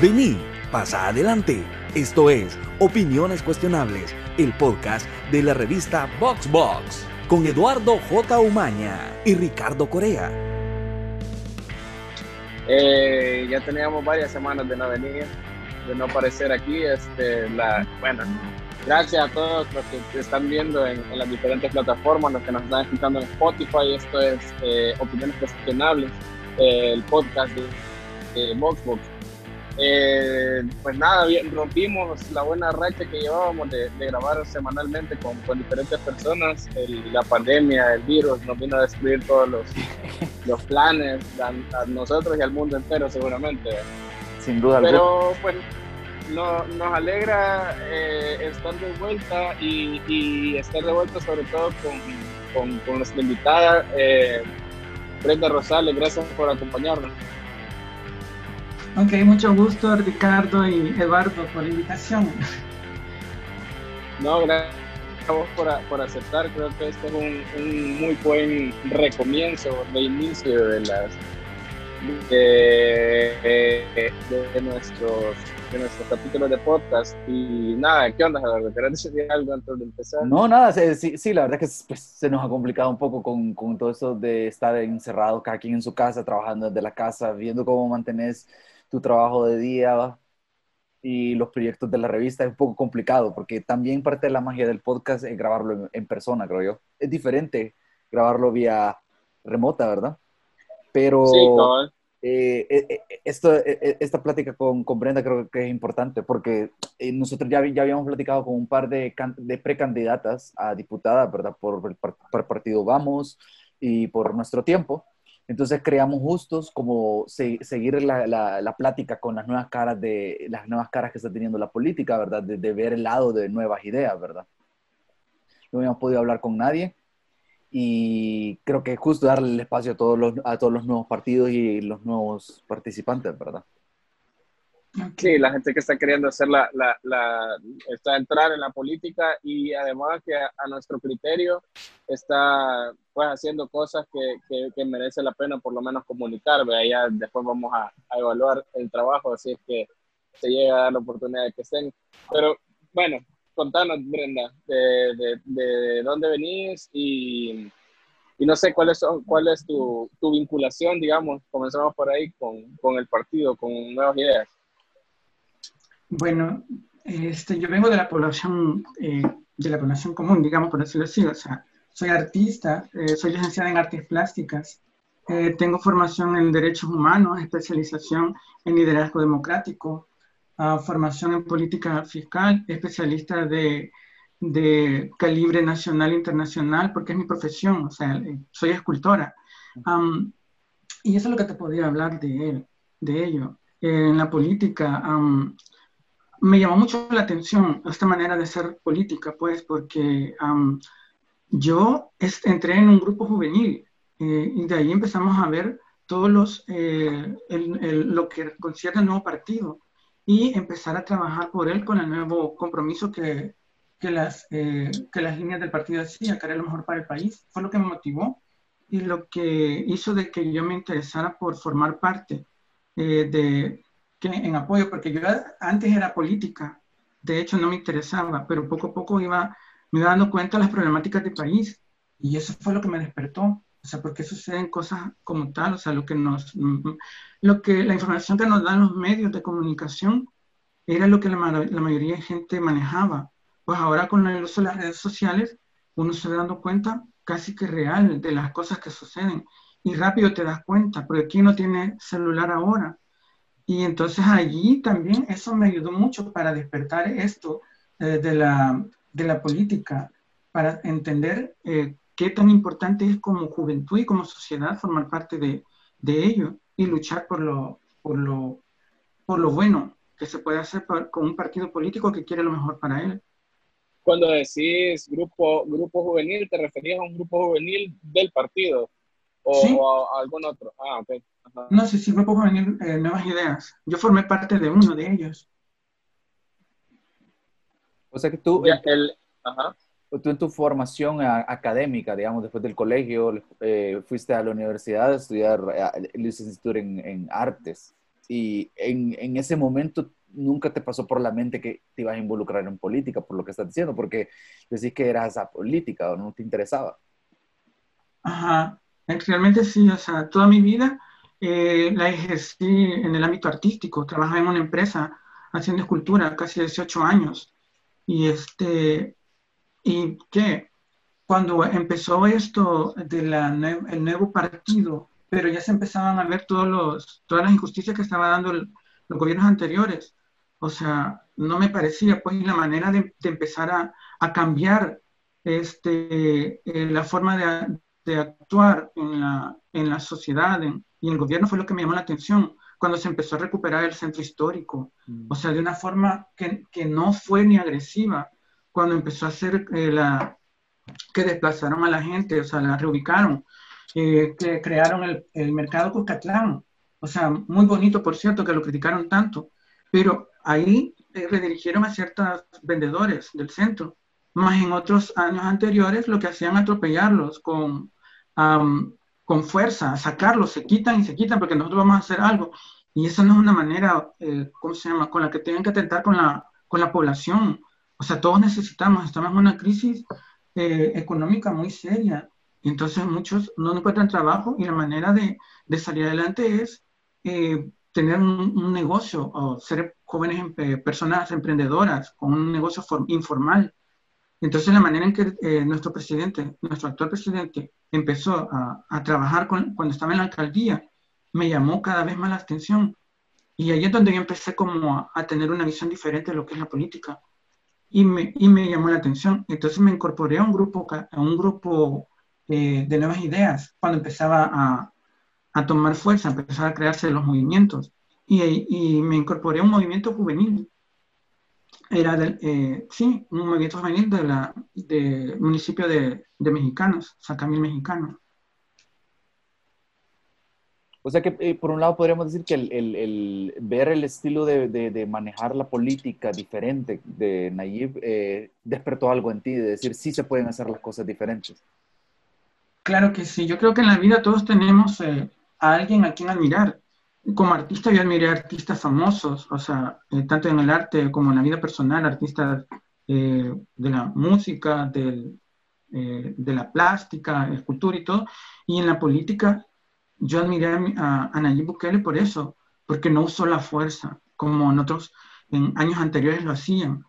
Vení, pasa adelante. Esto es Opiniones Cuestionables, el podcast de la revista Box Box, con Eduardo J. Umaña y Ricardo Corea. Eh, ya teníamos varias semanas de no venir, de no aparecer aquí. Este, bueno, gracias a todos los que están viendo en, las diferentes plataformas, los que nos están escuchando en Spotify. Esto es eh, Opiniones Cuestionables, el podcast de, Boxbox. Eh, pues nada, bien, rompimos la buena racha que llevábamos de, grabar semanalmente con, con diferentes personas. la pandemia, el virus nos vino a destruir todos los, los planes a, nosotros y al mundo entero seguramente. Sin duda. Pero pues no, nos alegra eh, estar de vuelta y, estar de vuelta sobre todo con, con, con nuestra invitada eh, Brenda Rosales. Gracias por acompañarnos. Ok, mucho gusto Ricardo y Eduardo por la invitación. No, gracias a vos por, por aceptar. Creo que este es un, muy buen recomienzo de inicio de las de, de, nuestros de nuestros capítulos de podcast y nada, ¿qué onda Eduardo? ¿Querés decir algo antes de empezar? No, nada, sí, sí la verdad es que pues, se nos ha complicado un poco con, con todo eso de estar encerrado cada quien en su casa, trabajando desde la casa, viendo cómo mantenés tu trabajo de día y los proyectos de la revista es un poco complicado porque también parte de la magia del podcast es grabarlo en, persona, creo yo. Es diferente grabarlo vía remota, ¿verdad? Pero eh, eh, eh, esto, esta plática con, con, Brenda creo que es importante porque nosotros ya, ya habíamos platicado con un par de, de precandidatas a diputada, ¿verdad? Por, por, por el partido Vamos y por nuestro tiempo. Entonces creamos justos como seguir la, la, plática con las nuevas caras de las nuevas caras que está teniendo la política, ¿verdad? De, ver el lado de nuevas ideas, ¿verdad? No habíamos podido hablar con nadie y creo que es justo darle el espacio a todos los, a todos los nuevos partidos y los nuevos participantes, ¿verdad? Sí, la gente que está queriendo hacer la, la, la, está entrar en la política y además que a, nuestro criterio está pues haciendo cosas que, que, merece la pena por lo menos comunicar, ya después vamos a, evaluar el trabajo, así es que se llega a dar la oportunidad de que estén. Pero bueno, contanos Brenda, de, de, dónde venís y, y, no sé cuál es, cuál es tu, tu vinculación, digamos, comenzamos por ahí con, con el partido, con nuevas ideas. Bueno, este, yo vengo de la población, eh, de la población común, digamos, por decirlo así. O sea, soy artista, eh, soy licenciada en artes plásticas, eh, tengo formación en derechos humanos, especialización en liderazgo democrático, ah, formación en política fiscal, especialista de, de calibre nacional e internacional, porque es mi profesión, o sea, soy escultora. y eso es lo que te podría hablar de él, de ello. en la política, me llamó mucho la atención esta manera de ser política, pues, porque yo entré en un grupo juvenil eh, y de ahí empezamos a ver todos los, eh, lo que concierne al nuevo partido y empezar a trabajar por él con el nuevo compromiso que, que las, eh, que las líneas del partido decían, que era lo mejor para el país. Fue lo que me motivó y lo que hizo de que yo me interesara por formar parte de, que en apoyo, porque yo antes era política, de hecho no me interesaba, pero poco a poco iba, me iba dando cuenta de las problemáticas del país y eso fue lo que me despertó, o sea, porque suceden cosas como tal, o sea, lo que nos, lo que, la información que nos dan los medios de comunicación era lo que la, la mayoría de gente manejaba. Pues ahora con el uso de las redes sociales, uno se va dando cuenta casi que real de las cosas que suceden y rápido te das cuenta, porque ¿quién no tiene celular ahora? Y entonces allí también eso me ayudó mucho para despertar esto eh, de, la, de, la, política, para entender eh, qué tan importante es como juventud y como sociedad formar parte de, de ello y luchar por lo, por, lo, por lo bueno que se puede hacer con un partido político que quiere lo mejor para él. Cuando decís grupo, grupo juvenil, ¿te referías a un grupo juvenil del partido o a algún otro? Ah, ok. No sé si Grupo Juvenil eh, Nuevas Ideas. Yo formé parte de uno de ellos. O sea que tú, tú en tu formación académica, digamos, después del colegio, eh, fuiste a la universidad a estudiar eh, licenciatura en, en, artes. y en, en, ese momento nunca te pasó por la mente que te ibas a involucrar en política, por lo que estás diciendo, porque decís que eras política o no te interesaba. Ajá, realmente sí, o sea, toda mi vida eh, la ejercí en el ámbito artístico, trabajaba en una empresa haciendo escultura casi 18 años. Y este, y que cuando empezó esto del el nuevo partido, pero ya se empezaban a ver todos los, todas las injusticias que estaban dando los gobiernos anteriores, o sea, no me parecía pues la manera de, empezar a, a, cambiar este, eh, la forma de, de, actuar en la, en la sociedad y en el gobierno fue lo que me llamó la atención cuando se empezó a recuperar el centro histórico, mm. o sea, de una forma que, que, no fue ni agresiva, cuando empezó a hacer eh, la, que desplazaron a la gente, o sea, la reubicaron, eh, que crearon el, el mercado Cuscatlán, o sea, muy bonito, por cierto, que lo criticaron tanto, pero ahí eh, redirigieron a ciertos vendedores del centro, más en otros años anteriores lo que hacían atropellarlos con, con fuerza, sacarlos, se quitan y se quitan porque nosotros vamos a hacer algo. Y esa no es una manera, eh, ¿cómo se llama?, con la que tienen que atentar con la, con la población. O sea, todos necesitamos, estamos en una crisis eh, económica muy seria. Entonces muchos no encuentran trabajo y la manera de, de salir adelante es tener un, negocio o ser jóvenes personas emprendedoras con un negocio informal. Entonces, la manera en que eh, nuestro presidente, nuestro actual presidente, empezó a, a trabajar cuando estaba en la alcaldía, me llamó cada vez más la atención. Y ahí es donde yo empecé como a, tener una visión diferente de lo que es la política. Y me, y me llamó la atención. Entonces me incorporé a un grupo, a un grupo eh, de nuevas ideas cuando empezaba a, a tomar fuerza, empezar a crearse los movimientos. Y, y me incorporé a un movimiento juvenil. Era, del, eh, sí, un movimiento juvenil del de municipio de, de Mexicanos, Sacamil Mexicano. O sea que eh, por un lado podríamos decir que el, el, el ver el estilo de, de, de, manejar la política diferente de Nayib eh, despertó algo en ti, de decir sí se pueden hacer las cosas diferentes. Claro que sí, yo creo que en la vida todos tenemos eh, a alguien a quien admirar. Como artista yo admiré artistas famosos, o sea, eh, tanto en el arte como en la vida personal, artistas eh, de la música, del, eh, de la plástica, escultura y todo. Y en la política yo admiré a, a, Nayib Bukele por eso, porque no usó la fuerza como en otros, en años anteriores lo hacían.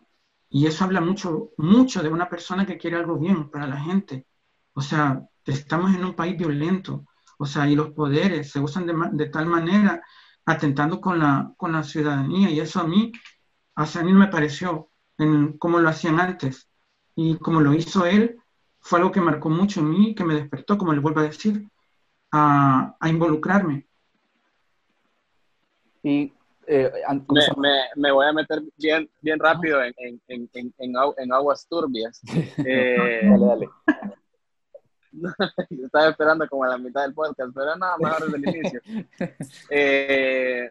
Y eso habla mucho, mucho de una persona que quiere algo bien para la gente. O sea, estamos en un país violento, o sea, y los poderes se usan de, tal manera, atentando con la, con la ciudadanía, y eso a mí, a mí me pareció en como lo hacían antes. Y como lo hizo él, fue algo que marcó mucho en mí, que me despertó, como le vuelvo a decir, a, a involucrarme. Y eh, me, me, voy a meter bien, bien rápido en, en, en, en aguas turbias. Eh, dale, dale. Estaba esperando como a la mitad del podcast, pero nada, mejor desde el inicio. Eh,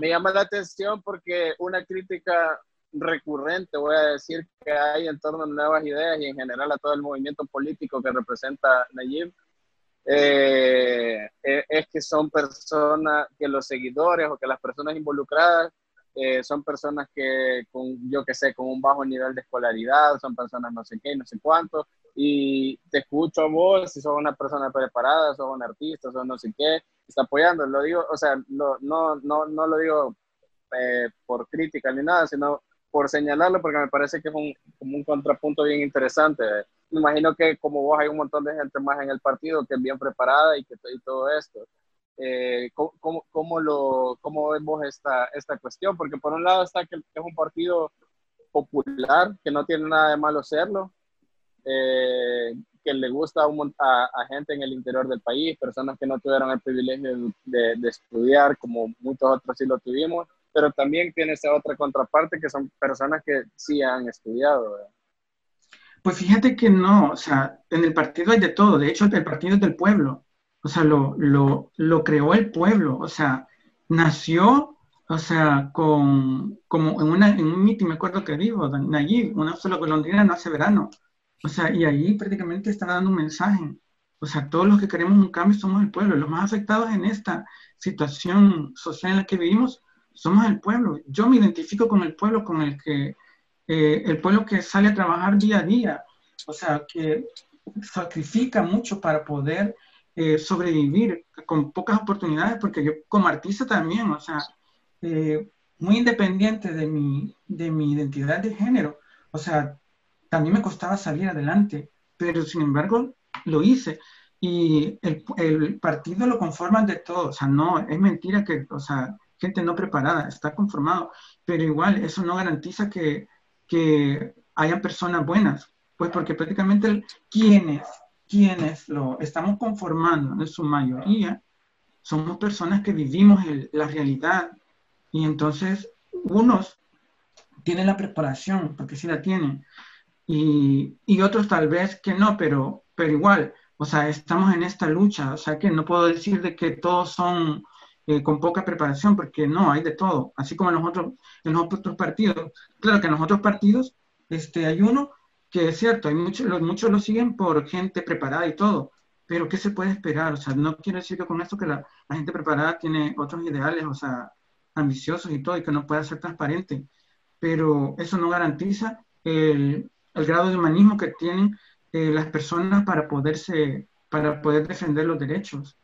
me llama la atención porque una crítica recurrente, voy a decir, que hay en torno a nuevas ideas y en general a todo el movimiento político que representa Nayib, eh, e, es que son personas, que los seguidores o que las personas involucradas eh, son personas que, con, yo que sé, con un bajo nivel de escolaridad, son personas no sé qué, no sé cuánto, y te escucho a vos, si sos una persona preparada, sos un artista, sos no sé qué, está apoyando, lo digo, o sea, no, no, no lo digo eh, por crítica ni nada, sino por señalarlo, porque me parece que es un, como un contrapunto bien interesante. Me imagino que como vos hay un montón de gente más en el partido que es bien preparada y que y todo esto. Eh, ¿cómo, cómo, lo, ¿Cómo vemos esta, esta cuestión? Porque por un lado está que es un partido popular, que no tiene nada de malo serlo, eh, que le gusta a, a, gente en el interior del país, personas que no tuvieron el privilegio de, de, estudiar, como muchos otros sí lo tuvimos, pero también tiene esa otra contraparte que son personas que sí han estudiado. Pues fíjate que no, o sea, en el partido hay de todo, de hecho el partido es del pueblo, o sea, lo, lo, lo creó el pueblo, o sea, nació, o sea, con, como en, una, en un meeting, me acuerdo que dijo, Nayib, una sola golondrina no hace verano, o sea, y ahí prácticamente está dando un mensaje. O sea, todos los que queremos un cambio somos el pueblo. Los más afectados en esta situación social en la que vivimos somos el pueblo. Yo me identifico con el pueblo, con el que, eh, el pueblo que sale a trabajar día a día, o sea, que sacrifica mucho para poder eh, sobrevivir con pocas oportunidades, porque yo como artista también, o sea, eh, muy independiente de mi, de mi identidad de género, o sea, también me costaba salir adelante, pero sin embargo lo hice. Y el, el, partido lo conforman de todo, o sea, no, es mentira que, o sea, gente no preparada, está conformado, pero igual eso no garantiza que, que hayan personas buenas, pues porque prácticamente quienes, quienes lo estamos conformando en su mayoría, somos personas que vivimos el, la realidad. Y entonces unos tienen la preparación, porque sí la tienen, y, y otros tal vez que no, pero, pero igual, o sea, estamos en esta lucha, o sea que no puedo decir de que todos son eh, con poca preparación, porque no, hay de todo, así como en los otros, en los otros partidos. Claro que en los otros partidos este, hay uno que es cierto, hay muchos, los, muchos lo siguen por gente preparada y todo, pero ¿qué se puede esperar? O sea, no quiero decir con esto que la, la gente preparada tiene otros ideales, o sea, ambiciosos y todo, y que no pueda ser transparente, pero eso no garantiza el, el grado de humanismo que tienen eh, las personas para poderse, para poder defender los derechos.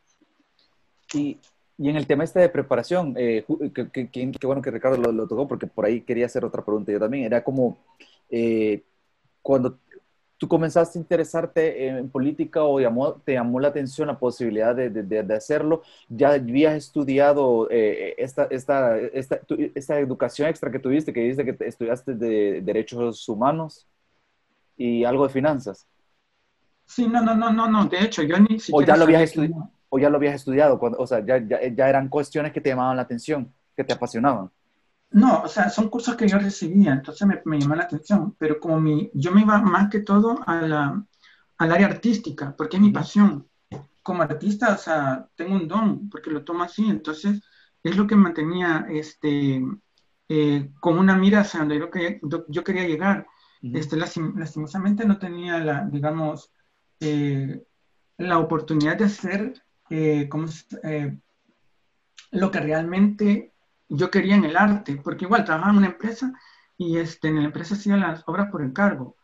Y, y en el tema este de preparación, eh, qué bueno que Ricardo lo, tocó, porque por ahí quería hacer otra pregunta yo también, era como eh, cuando tú comenzaste a interesarte en política o te llamó la atención la posibilidad de, de, de hacerlo, ya habías estudiado eh, esta, esta, esta, esta, educación extra que tuviste, que dice que estudiaste de derechos humanos y algo de finanzas. Sí, no, no, no, no, no. de hecho yo ni siquiera... O ya lo habías, estudiado, o ya lo habías estudiado, cuando, o sea, ya, ya, ya eran cuestiones que te llamaban la atención, que te apasionaban. No, o sea, son cursos que yo recibía, entonces me, me llamó la atención, pero como mi, yo me iba más que todo a la, al área artística, porque es mi pasión. Como artista, o sea, tengo un don, porque lo tomo así, entonces es lo que mantenía este, eh, con una mira hacia donde yo, yo quería llegar. Uh -huh. este, lastimosamente no tenía la, digamos, eh, la oportunidad de hacer eh, como, eh, lo que realmente yo quería en el arte, porque igual trabajaba en una empresa y este, en la empresa hacía las obras por encargo,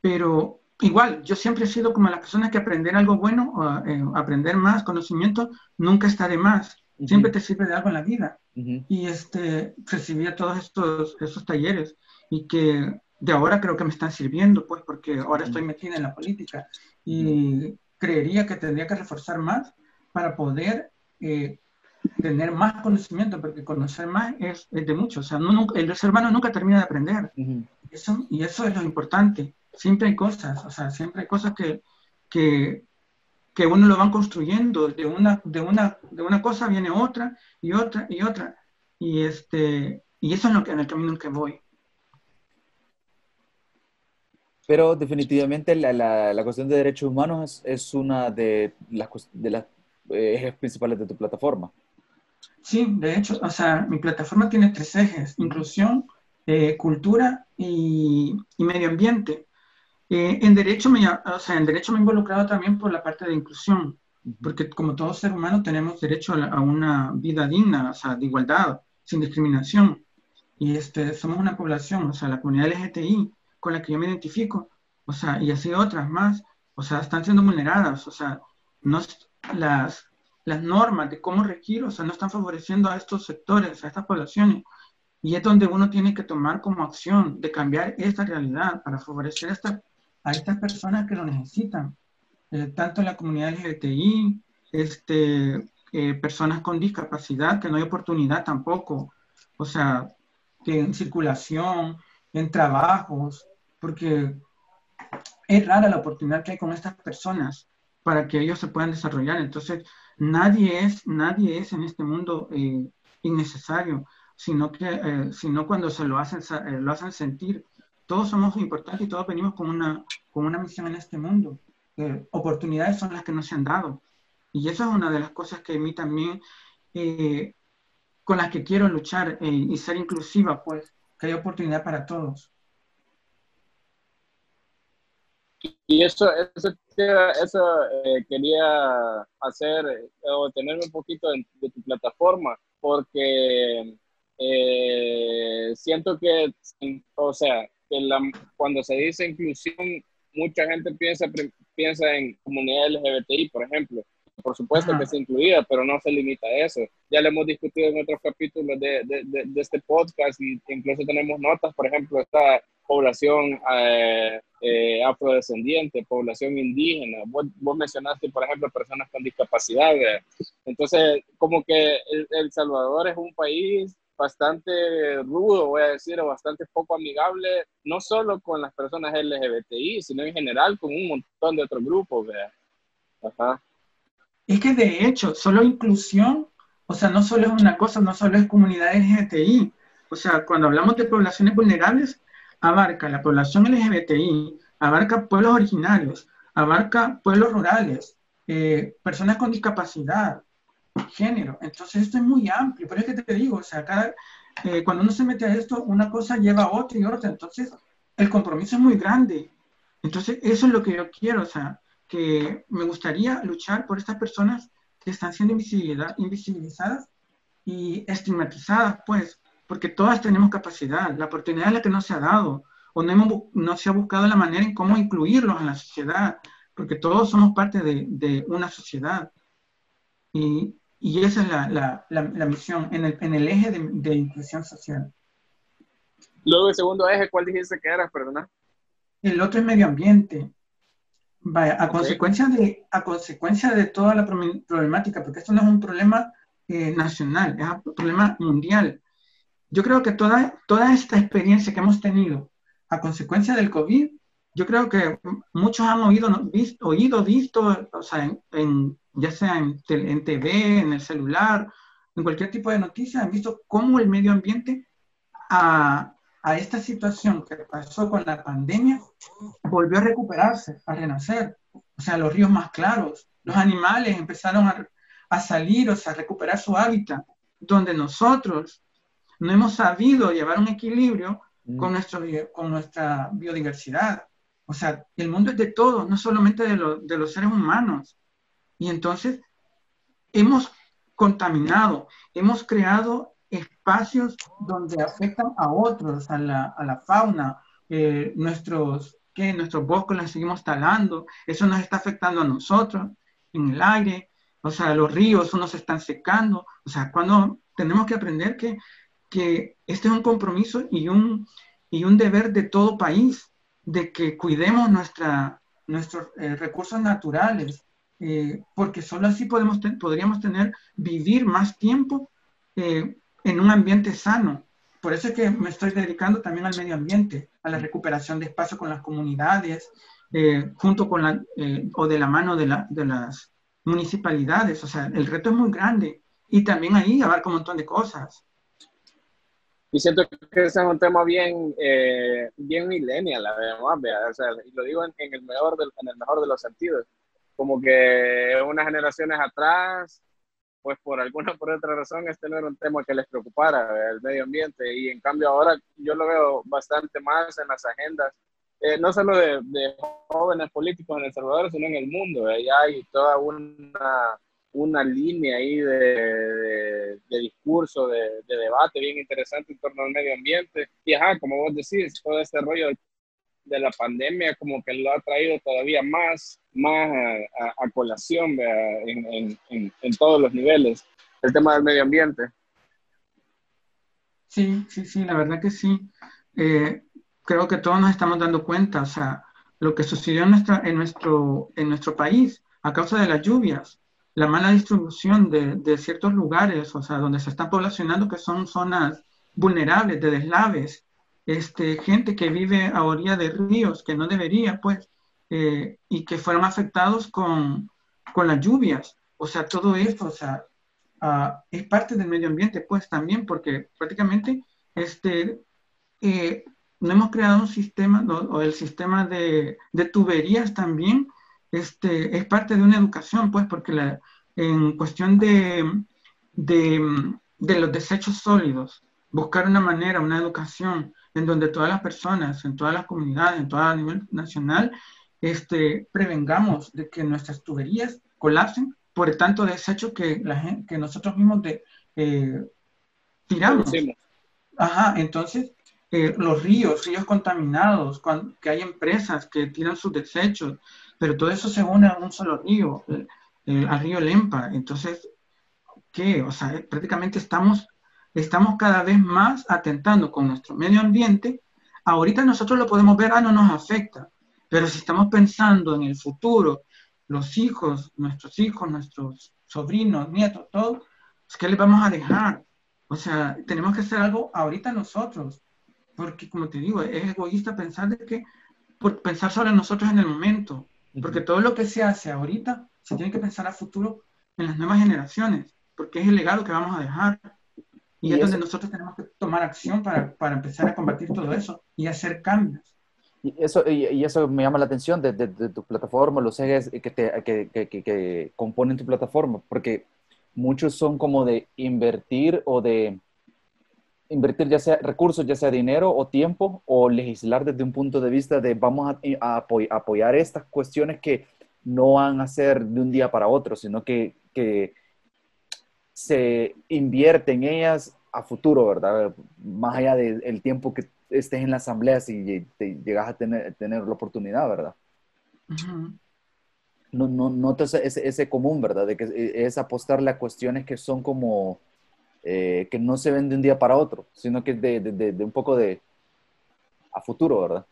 pero igual yo siempre he sido como la persona que aprender algo bueno, o, eh, aprender más conocimiento, nunca está de más, uh -huh. siempre te sirve de algo en la vida. Uh -huh. Y este, recibía todos estos, estos talleres y que de ahora creo que me están sirviendo, pues porque ahora estoy metida en la política y creería que tendría que reforzar más para poder eh, tener más conocimiento, porque conocer más es, es de mucho. O sea, no, el ser humano nunca termina de aprender. Uh -huh. eso, y eso es lo importante. Siempre hay cosas, o sea, siempre hay cosas que, que, que uno lo van construyendo. De una, de, una, de una cosa viene otra y otra y otra. Y, este, y eso es lo que, en el camino en que voy. Pero definitivamente la, la, la, cuestión de derechos humanos es, es una de las, de las eh, ejes principales de tu plataforma. Sí, de hecho, o sea, mi plataforma tiene tres ejes, inclusión, eh, cultura y, y, medio ambiente. Eh, en, derecho me, o sea, en derecho me he involucrado también por la parte de inclusión, porque como todo ser humano tenemos derecho a, la, a una vida digna, o sea, de igualdad, sin discriminación. Y este, somos una población, o sea, la comunidad LGTI, con la que yo me identifico, o sea, y así otras más, o sea, están siendo vulneradas, o sea, no, las, las normas de cómo regir, o sea, no están favoreciendo a estos sectores, a estas poblaciones. Y es donde uno tiene que tomar como acción de cambiar esta realidad para favorecer a, esta, a estas personas que lo necesitan, eh, tanto la comunidad LGTBI, este, eh, personas con discapacidad, que no hay oportunidad tampoco, o sea, en circulación, en trabajos, porque es rara la oportunidad que hay con estas personas para que ellos se puedan desarrollar. Entonces, nadie es, nadie es en este mundo eh, innecesario, sino que eh, sino cuando se lo hacen, eh, lo hacen sentir. Todos somos importantes y todos venimos con una, con una misión en este mundo. Eh, oportunidades son las que nos se han dado. Y eso es una de las cosas que a mí también, con las que quiero luchar y ser inclusiva, pues, que hay oportunidad para todos. Y eso, eso, eso eh, quería hacer, o tenerme un poquito de, tu plataforma, porque eh, siento que, o sea, que cuando se dice inclusión, mucha gente piensa, piensa en comunidad LGBTI, por ejemplo. Por supuesto que es incluida, pero no se limita a eso. Ya lo hemos discutido en otros capítulos de, de, de, este podcast y incluso tenemos notas, por ejemplo, esta población eh, eh, afrodescendiente, población indígena. Vos, vos, mencionaste, por ejemplo, personas con discapacidad. Entonces, como que el, el Salvador es un país bastante rudo, voy a decir, o bastante poco amigable, no solo con las personas LGBTI, sino en general con un montón de otros grupos. Ajá. Es que de hecho, solo inclusión, o sea, no solo es una cosa, no solo es comunidad LGBTI. O sea, cuando hablamos de poblaciones vulnerables, abarca la población LGBTI, abarca pueblos originarios, abarca pueblos rurales, eh, personas con discapacidad, género. Entonces esto es muy amplio, pero es que te digo, o sea, cada, eh, cuando uno se mete a esto, una cosa lleva a otra y otra, entonces el compromiso es muy grande. Entonces eso es lo que yo quiero, o sea, que me gustaría luchar por estas personas que están siendo invisibilizadas y estigmatizadas, pues, porque todas tenemos capacidad, la oportunidad es la que no se ha dado, o no, hemos, no se ha buscado la manera en cómo incluirlos en la sociedad, porque todos somos parte de, de una sociedad. Y, y esa es la, la, la, misión en el, en el eje de, de, inclusión social. Luego, el segundo eje, ¿cuál dijiste que era, perdona? El otro es medio ambiente. Vaya, a, consecuencia de, a consecuencia de toda la problemática, porque esto no es un problema eh, nacional, es un problema mundial. Yo creo que toda, toda esta experiencia que hemos tenido a consecuencia del COVID, yo creo que muchos han oído, visto, oído, visto, o sea, en, en ya sea en, en, TV, en el celular, en cualquier tipo de noticia, han visto cómo el medio ambiente a, a esta situación que pasó con la pandemia volvió a recuperarse, a renacer. O sea, los ríos más claros, los animales empezaron a, a salir, o sea, a recuperar su hábitat, donde nosotros no hemos sabido llevar un equilibrio mm. con, nuestro, con nuestra biodiversidad. O sea, el mundo es de todos, no solamente de, lo, de los seres humanos. Y entonces hemos contaminado, hemos creado espacios donde afectan a otros, a la, a la fauna, eh, nuestros, que nuestros bosques los seguimos talando, eso nos está afectando a nosotros en el aire, o sea, los ríos nos están secando, o sea, cuando tenemos que aprender que, que este es un compromiso y un, y un deber de todo país, de que cuidemos nuestra, nuestros eh, recursos naturales, eh, porque solo así podemos podríamos tener, vivir más tiempo eh, en un ambiente sano. Por eso es que me estoy dedicando también al medio ambiente, a la recuperación de espacio con las comunidades, eh, junto con la, o de la mano de, la, de, las municipalidades. O sea, el reto es muy grande y también ahí abarca un montón de cosas. Y siento que ese es un tema bien, bien millennial, verdad, o sea, y lo digo en, en, el mejor en el mejor de los sentidos como que unas generaciones atrás, pues por alguna por otra razón este no era un tema que les preocupara, el medio ambiente, y en cambio ahora yo lo veo bastante más en las agendas, eh, no solo de, jóvenes políticos en El Salvador, sino en el mundo, ya hay toda una, una línea ahí de, de, discurso, de, de, debate bien interesante en torno al medio ambiente, y ajá, como vos decís, todo este rollo de la pandemia como que lo ha traído todavía más, más a, colación en, en, en, todos los niveles, el tema del medio ambiente. Sí, sí, sí, la verdad que sí. Eh, creo que todos nos estamos dando cuenta, o sea, lo que sucedió en, nuestra, en, nuestro, en nuestro país a causa de las lluvias, la mala distribución de, de ciertos lugares, o sea, donde se están poblacionando, que son zonas vulnerables, de deslaves, este, gente que vive a orilla de ríos, que no debería, pues, eh, y que fueron afectados con, con, las lluvias. O sea, todo esto, o sea, uh, es parte del medio ambiente, pues, también, porque prácticamente, este, eh, no hemos creado un sistema, o el sistema de, de, tuberías también, este, es parte de una educación, pues, porque la, en cuestión de, de, de los desechos sólidos, buscar una manera, una educación en donde todas las personas, en todas las comunidades, en todo a nivel nacional, este, prevengamos de que nuestras tuberías colapsen por el tanto desecho que, la gente, que nosotros mismos de, eh, tiramos Ajá, entonces eh, los ríos, ríos contaminados, que hay empresas que tiran sus desechos, pero todo eso se une a un solo río, al río Lempa. Entonces, ¿qué? O sea, prácticamente estamos, estamos cada vez más atentando con nuestro medio ambiente. Ahorita nosotros lo podemos ver, ah, no nos afecta, pero si estamos pensando en el futuro, los hijos, nuestros hijos, nuestros sobrinos, nietos, todo, pues, ¿qué les vamos a dejar? O sea, tenemos que hacer algo ahorita nosotros, porque como te digo, es egoísta pensar de que, por pensar sobre nosotros en el momento, porque todo lo que se hace ahorita se tiene que pensar a futuro en las nuevas generaciones, porque es el legado que vamos a dejar. Y, es donde nosotros tenemos que tomar acción para, para, empezar a combatir todo eso y hacer cambios. Y eso, y, eso me llama la atención de, de, tu plataforma, los ejes que, te, que, que, que, componen tu plataforma, porque muchos son como de invertir o de invertir ya sea recursos, ya sea dinero o tiempo, o legislar desde un punto de vista de vamos a, apoyar estas cuestiones que no van a ser de un día para otro, sino que, que se invierte en ellas a futuro, ¿verdad? Más allá del tiempo que estés en la asamblea si te llegas a tener, tener la oportunidad, ¿verdad? No, no, no ese, ese común, ¿verdad? De que es apostarle a cuestiones que son como, eh, que no se ven de un día para otro, sino que de, de, de, un poco de a futuro, ¿verdad?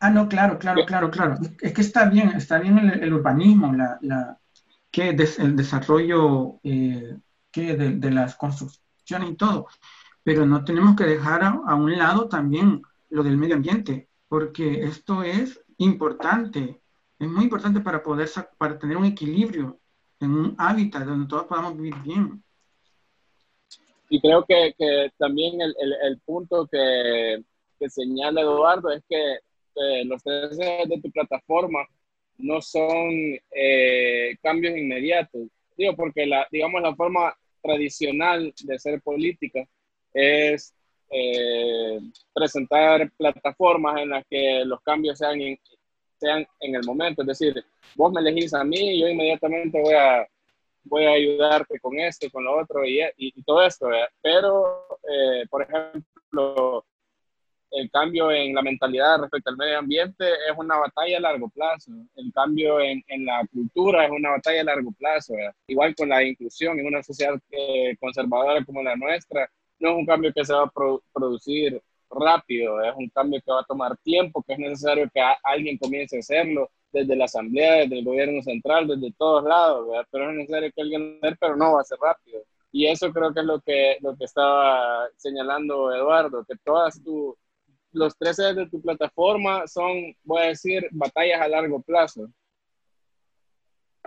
Ah, no, claro, claro, claro, claro. Es que está bien, está bien el, urbanismo, la, la, que el desarrollo eh, que de, de, las construcciones y todo, pero no tenemos que dejar a, un lado también lo del medio ambiente, porque esto es importante, es muy importante para poder, para tener un equilibrio en un hábitat donde todos podamos vivir bien. Y creo que, que también el, el, el, punto que, que, señala Eduardo es que eh, los tres de tu plataforma no son eh, cambios inmediatos. Digo, porque la, digamos, la forma tradicional de ser política es eh, presentar plataformas en las que los cambios sean en, sean en el momento. Es decir, vos me elegís a mí y yo inmediatamente voy a, voy a ayudarte con esto, con lo otro y, y, todo esto. Pero, eh, por ejemplo, el cambio en la mentalidad respecto al medio ambiente es una batalla a largo plazo. El cambio en, en la cultura es una batalla a largo plazo. Igual con la inclusión en una sociedad eh, conservadora como la nuestra, no es un cambio que se va a producir rápido, es un cambio que va a tomar tiempo, que es necesario que alguien comience a hacerlo desde la asamblea, desde el gobierno central, desde todos lados, pero es necesario que alguien lo pero no va a ser rápido. Y eso creo que es lo que, lo que estaba señalando Eduardo, que todas tu, los tres de tu plataforma son, voy a decir, batallas a largo plazo.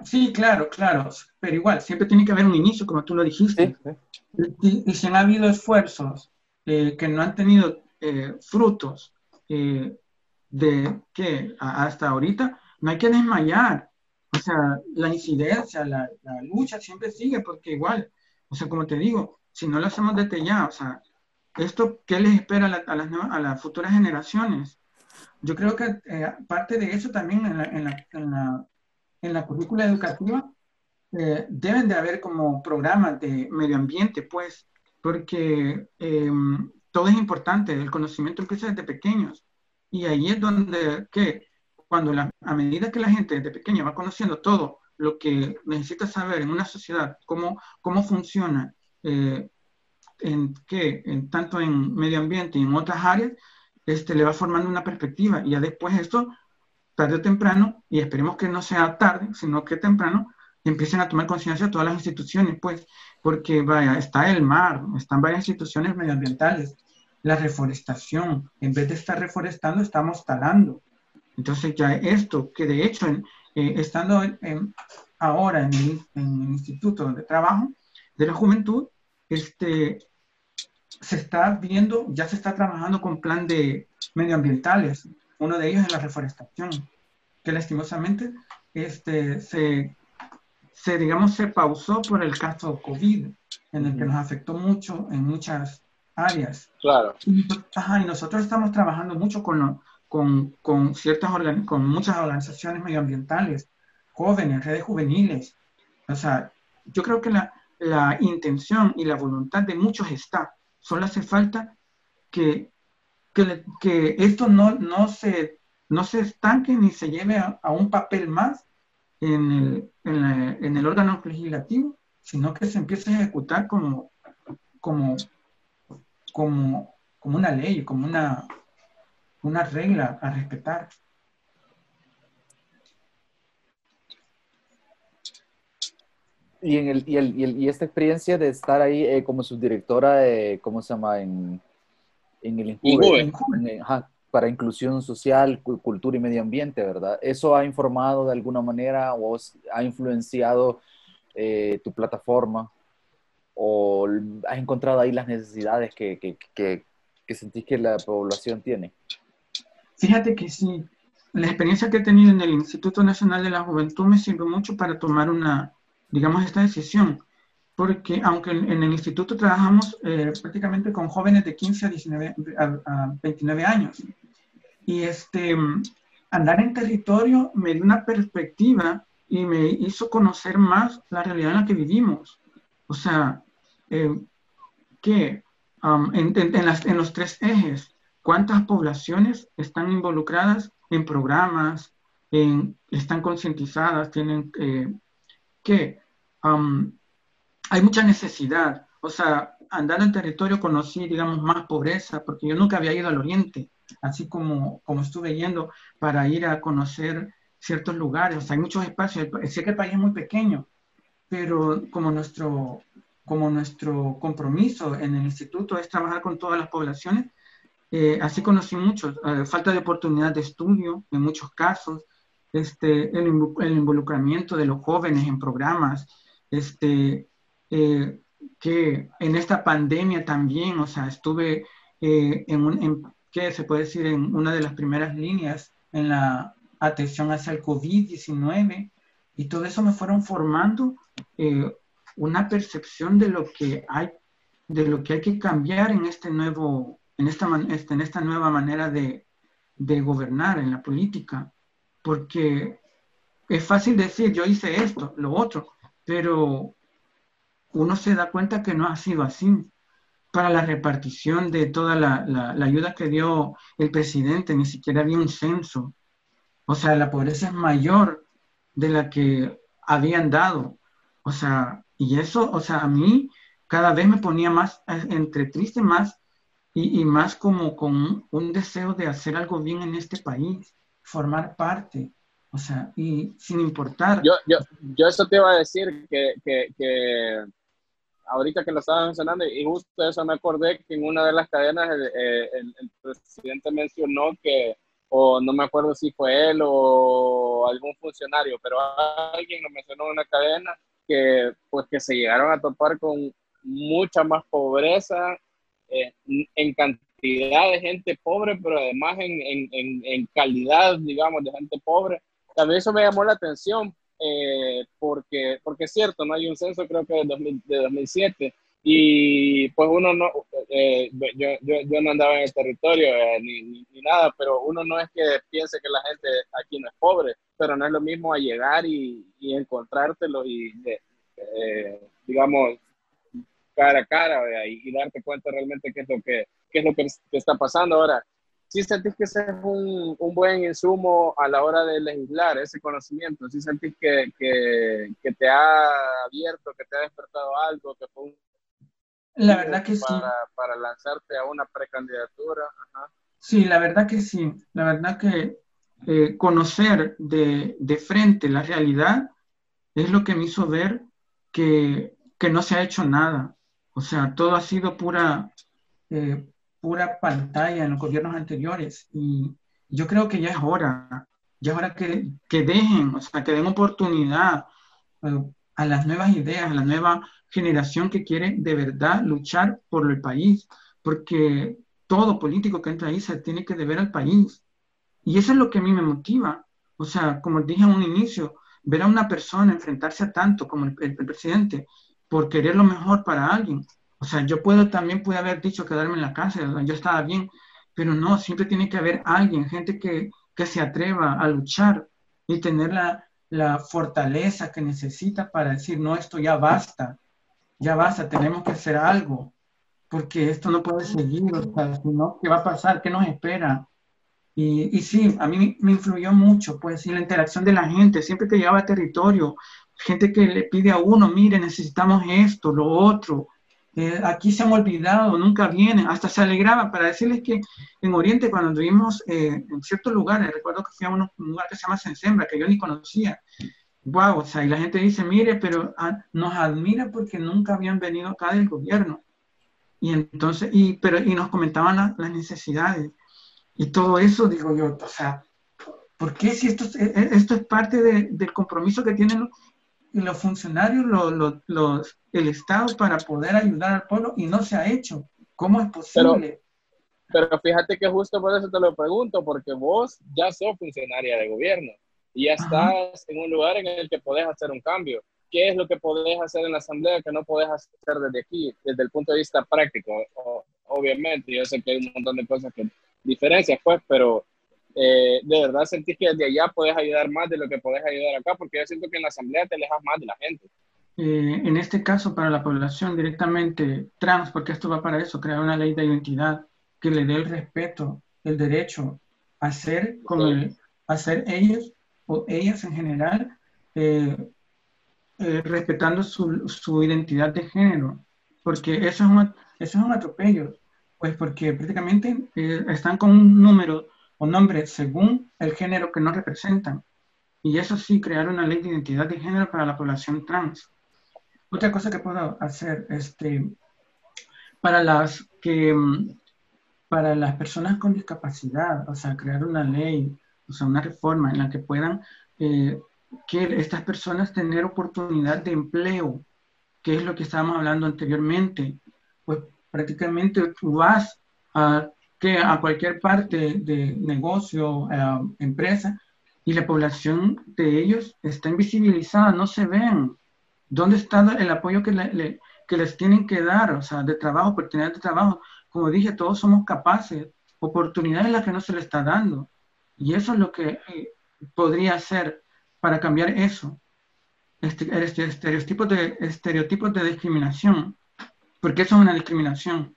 Sí, claro, claro, pero igual, siempre tiene que haber un inicio, como tú lo dijiste. Y, si han habido esfuerzos eh, que no han tenido eh, frutos eh, de que hasta ahorita, no hay que desmayar. O sea, la incidencia, la, la, lucha siempre sigue, porque igual, o sea, como te digo, si no lo hacemos desde ya, o sea, esto, ¿qué les espera a, las, a las futuras generaciones? Yo creo que parte de eso también en la, en la, en la, en la currícula educativa eh, deben de haber como programas de medio ambiente, pues, porque em, todo es importante, el conocimiento empieza desde pequeños. Y ahí es donde, que cuando la, a medida que la gente desde pequeña va conociendo todo lo que necesita saber en una sociedad, cómo, cómo funciona, eh, en qué, en, tanto en medio ambiente y en otras áreas, este, le va formando una perspectiva. Y ya después esto, tarde o temprano, y esperemos que no sea tarde, sino que temprano, empiecen a tomar conciencia todas las instituciones, pues, porque vaya, está el mar, están varias instituciones medioambientales, la reforestación, en vez de estar reforestando, estamos talando. Entonces ya esto, que de hecho, eh, estando ahora en el, en el, Instituto de Trabajo de la Juventud, este, se está viendo, ya se está trabajando con plan de medioambientales. Uno de ellos es la reforestación, que lastimosamente este, se se, digamos, se pausó por el caso COVID, en el que nos afectó mucho en muchas áreas. Claro. Y, ajá, y nosotros estamos trabajando mucho con, con, con ciertas con muchas organizaciones medioambientales, jóvenes, redes juveniles. O sea, yo creo que la, la intención y la voluntad de muchos está, Solo hace falta que, que, esto no, no, se, no se estanque ni se lleve a, un papel más en el, en, el, órgano legislativo, sino que se empiece a ejecutar como, como, como, como una ley, como una, una regla a respetar. Y, en el, y, el, y, esta experiencia de estar ahí eh, como subdirectora de, ¿cómo se llama? En, en el INJUVE, para inclusión social, cultura y medio ambiente, ¿verdad? ¿Eso ha informado de alguna manera o ha influenciado eh, tu plataforma? ¿O has encontrado ahí las necesidades que, que, que, que sentís que la población tiene? Fíjate que sí. La experiencia que he tenido en el Instituto Nacional de la Juventud me sirve mucho para tomar una, digamos, esta decisión, porque aunque en, el instituto trabajamos eh, prácticamente con jóvenes de 15 a, 19, a, 29 años, y este, andar en territorio me dio una perspectiva y me hizo conocer más la realidad en la que vivimos. O sea, eh, que um, en, en, los tres ejes, cuántas poblaciones están involucradas en programas, en, están concientizadas, tienen eh, que hay mucha necesidad. O sea, andando en territorio conocí, digamos, más pobreza, porque yo nunca había ido al oriente, así como, como estuve yendo para ir a conocer ciertos lugares. O sea, hay muchos espacios. Sé que el país es muy pequeño, pero como nuestro, como nuestro compromiso en el instituto es trabajar con todas las poblaciones, eh, así conocí muchos. Eh, falta de oportunidad de estudio en muchos casos, este, el, el involucramiento de los jóvenes en programas, este, eh, que en esta pandemia también, o sea, estuve eh, en, un, ¿qué se puede decir? En una de las primeras líneas en la atención hacia el COVID-19 y todo eso me fueron formando eh, una percepción de lo que hay, de lo que hay que cambiar en este nuevo, en esta, este, en esta nueva manera de, de gobernar en la política, porque es fácil decir, yo hice esto, lo otro, pero uno se da cuenta que no ha sido así. Para la repartición de toda la, ayuda que dio el presidente, ni siquiera había un censo. O sea, la pobreza es mayor de la que habían dado. O sea, y eso, o sea, a mí cada vez me ponía más entre triste más y más como con un deseo de hacer algo bien en este país, formar parte. O sea, y sin importar. Yo, yo, yo eso te iba a decir que, que, que ahorita que lo estaba mencionando, y justo eso me acordé que en una de las cadenas el, eh, el, presidente mencionó que, o no me acuerdo si fue él o algún funcionario, pero alguien lo mencionó en una cadena que pues que se llegaron a topar con mucha más pobreza eh, en cantidad de gente pobre, pero además en, en, en calidad, digamos, de gente pobre. También eso me llamó la atención eh, porque, porque es cierto, no hay un censo creo que de, de 2007 y pues uno no, eh, yo, yo, yo, no andaba en el territorio eh, ni, ni, nada, pero uno no es que piense que la gente aquí no es pobre, pero no es lo mismo a llegar y, y encontrártelo y digamos cara a cara y, y, darte cuenta realmente qué es lo que, qué es lo que está pasando ahora sí sentís que ese es un, un, buen insumo a la hora de legislar, ese conocimiento, sí sentís que, que, que te ha abierto, que te ha despertado algo, que fue un... La verdad que para, sí. Para lanzarte a una precandidatura. Ajá. Sí, la verdad que sí. La verdad que eh, conocer de, de, frente la realidad es lo que me hizo ver que, que no se ha hecho nada. O sea, todo ha sido pura, eh, pura pantalla en los gobiernos anteriores y yo creo que ya es hora, ya es hora que, que dejen, o sea, que den oportunidad eh, a las nuevas ideas, a la nueva generación que quiere de verdad luchar por el país, porque todo político que entra ahí se tiene que deber al país. Y eso es lo que a mí me motiva. O sea, como dije en un inicio, ver a una persona enfrentarse a tanto como el, el presidente por querer lo mejor para alguien, o sea, yo puedo también pude haber dicho quedarme en la casa, yo estaba bien, pero no, siempre tiene que haber alguien, gente que, que se atreva a luchar y tener la, la fortaleza que necesita para decir, no, esto ya basta, ya basta, tenemos que hacer algo. porque esto no puede seguir, o sea, ¿no? ¿qué va a pasar? ¿Qué nos espera? Y, y, sí, a mí me influyó mucho, pues, y la interacción de la gente, siempre que llegaba a territorio, gente que le pide a uno, mire, necesitamos esto, lo otro, eh, aquí se han olvidado, nunca vienen, hasta se alegraban para decirles que en Oriente cuando estuvimos eh, en ciertos lugares, recuerdo que fui a un lugar que se llama Sensembra, que yo ni conocía, wow, o sea, y la gente dice, mire, pero ah, nos admira porque nunca habían venido acá del gobierno, y entonces, y, pero, y nos comentaban las necesidades, y todo eso, digo yo, o sea, ¿por qué si esto, e, e, esto es parte de, del compromiso que tienen los funcionarios, los, los, el Estado para poder ayudar al pueblo y no se ha hecho? ¿Cómo es posible? Pero, pero fíjate que justo por eso te lo pregunto, porque vos ya sos funcionaria de gobierno y ya estás en un lugar en el que podés hacer un cambio. ¿Qué es lo que podés hacer en la asamblea que no podés hacer desde aquí, desde el punto de vista práctico? obviamente, yo sé que hay un montón de cosas que diferencias, pues, pero eh, de verdad sentís que desde allá puedes ayudar más de lo que puedes ayudar acá, porque yo siento que en la asamblea te alejas más de la gente. Eh, en este caso, para la población directamente trans, porque esto va para eso, crear una ley de identidad que le dé el respeto, el derecho a ser como a ser ellos o ellas en general, eh, respetando su, su, identidad de género, porque eso es, un, eso es un atropello. Pues porque prácticamente eh, están con un número o nombre según el género que no representan. Y eso sí, crear una ley de identidad de género para la población trans. Otra cosa que puedo hacer, este, para las que, mm, para las personas con discapacidad, o sea, crear una ley, o sea, una reforma en la que puedan eh, que estas personas tener oportunidad de empleo, que es lo que estábamos hablando anteriormente, pues prácticamente tú vas a, a cualquier parte de negocio, eh, empresa, y la población de ellos está invisibilizada, no se ven. ¿Dónde está el apoyo que, les tienen que dar? O sea, de trabajo, oportunidades de trabajo. Como dije, todos somos capaces, oportunidades las que no se le está dando. Y eso es lo que eh, podría hacer para cambiar eso. Este, este, estereotipos, de, estereotipos de discriminación porque eso es una discriminación.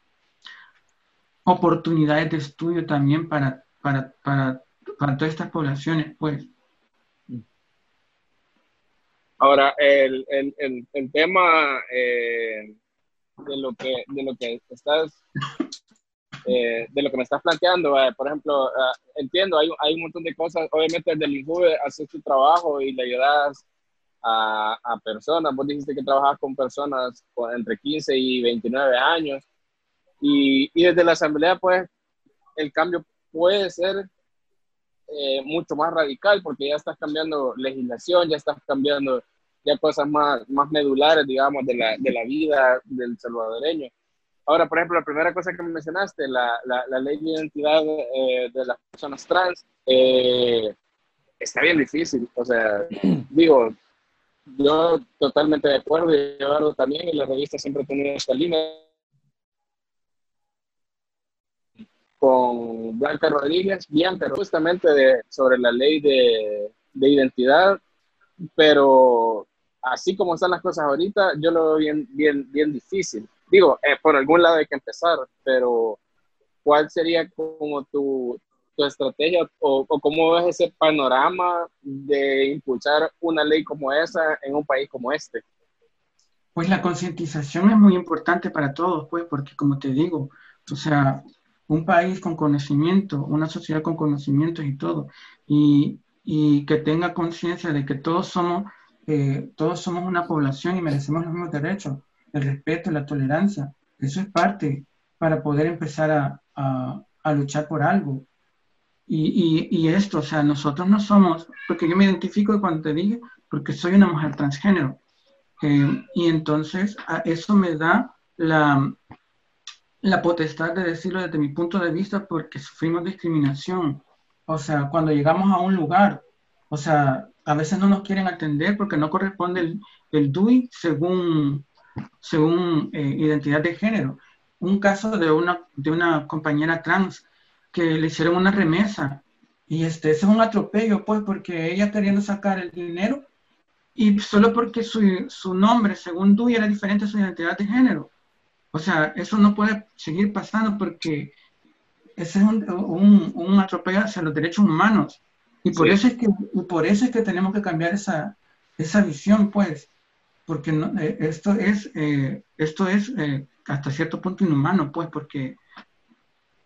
Oportunidades de estudio también para, para, para, para todas estas poblaciones, pues. Ahora, el, el, el, el tema eh, de, lo que, de lo que estás eh, de lo que me estás planteando, eh, por ejemplo, entiendo, hay, hay, un montón de cosas, obviamente el del INJUVE hace su trabajo y le ayudas a, a, personas. Vos dijiste que trabajas con personas entre 15 y 29 años. Y, y, desde la asamblea, pues, el cambio puede ser eh, mucho más radical porque ya estás cambiando legislación, ya estás cambiando ya cosas más, más medulares, digamos, de la, de la vida del salvadoreño. Ahora, por ejemplo, la primera cosa que me mencionaste, la, la, la ley de identidad eh, de las personas trans, eh, está bien difícil. O sea, digo, yo totalmente de acuerdo y Eduardo también, y la revista siempre ha tenido esta línea. Con Blanca Rodríguez, pero justamente sobre la ley de, de, identidad, pero así como están las cosas ahorita, yo lo veo bien, bien, bien difícil. Digo, eh, por algún lado hay que empezar, pero ¿cuál sería como tu, tu estrategia o, cómo ves ese panorama de impulsar una ley como esa en un país como este? Pues la concientización es muy importante para todos, pues, porque como te digo, o sea, un país con conocimiento, una sociedad con conocimientos y todo, y, y que tenga conciencia de que todos somos, eh, todos somos una población y merecemos los mismos derechos, el respeto, la tolerancia, eso es parte para poder empezar a, a, luchar por algo. Y, y, esto, o sea, nosotros no somos, porque yo me identifico cuando te dije, porque soy una mujer transgénero. Eh, y entonces eso me da la, la potestad de decirlo desde mi punto de vista porque sufrimos discriminación. O sea, cuando llegamos a un lugar, o sea, a veces no nos quieren atender porque no corresponde el, el DUI según, según eh, identidad de género. Un caso de una, de una compañera trans que le hicieron una remesa. Y este, ese es un atropello, pues, porque ella queriendo sacar el dinero y solo porque su, su nombre, según tú, era diferente a su identidad de género. O sea, eso no puede seguir pasando porque ese es un, un, un atropello hacia los derechos humanos. Y por, eso es que, por eso es que tenemos que cambiar esa, esa visión, pues, porque eh, esto es, eh, esto es eh, hasta cierto punto inhumano, pues, porque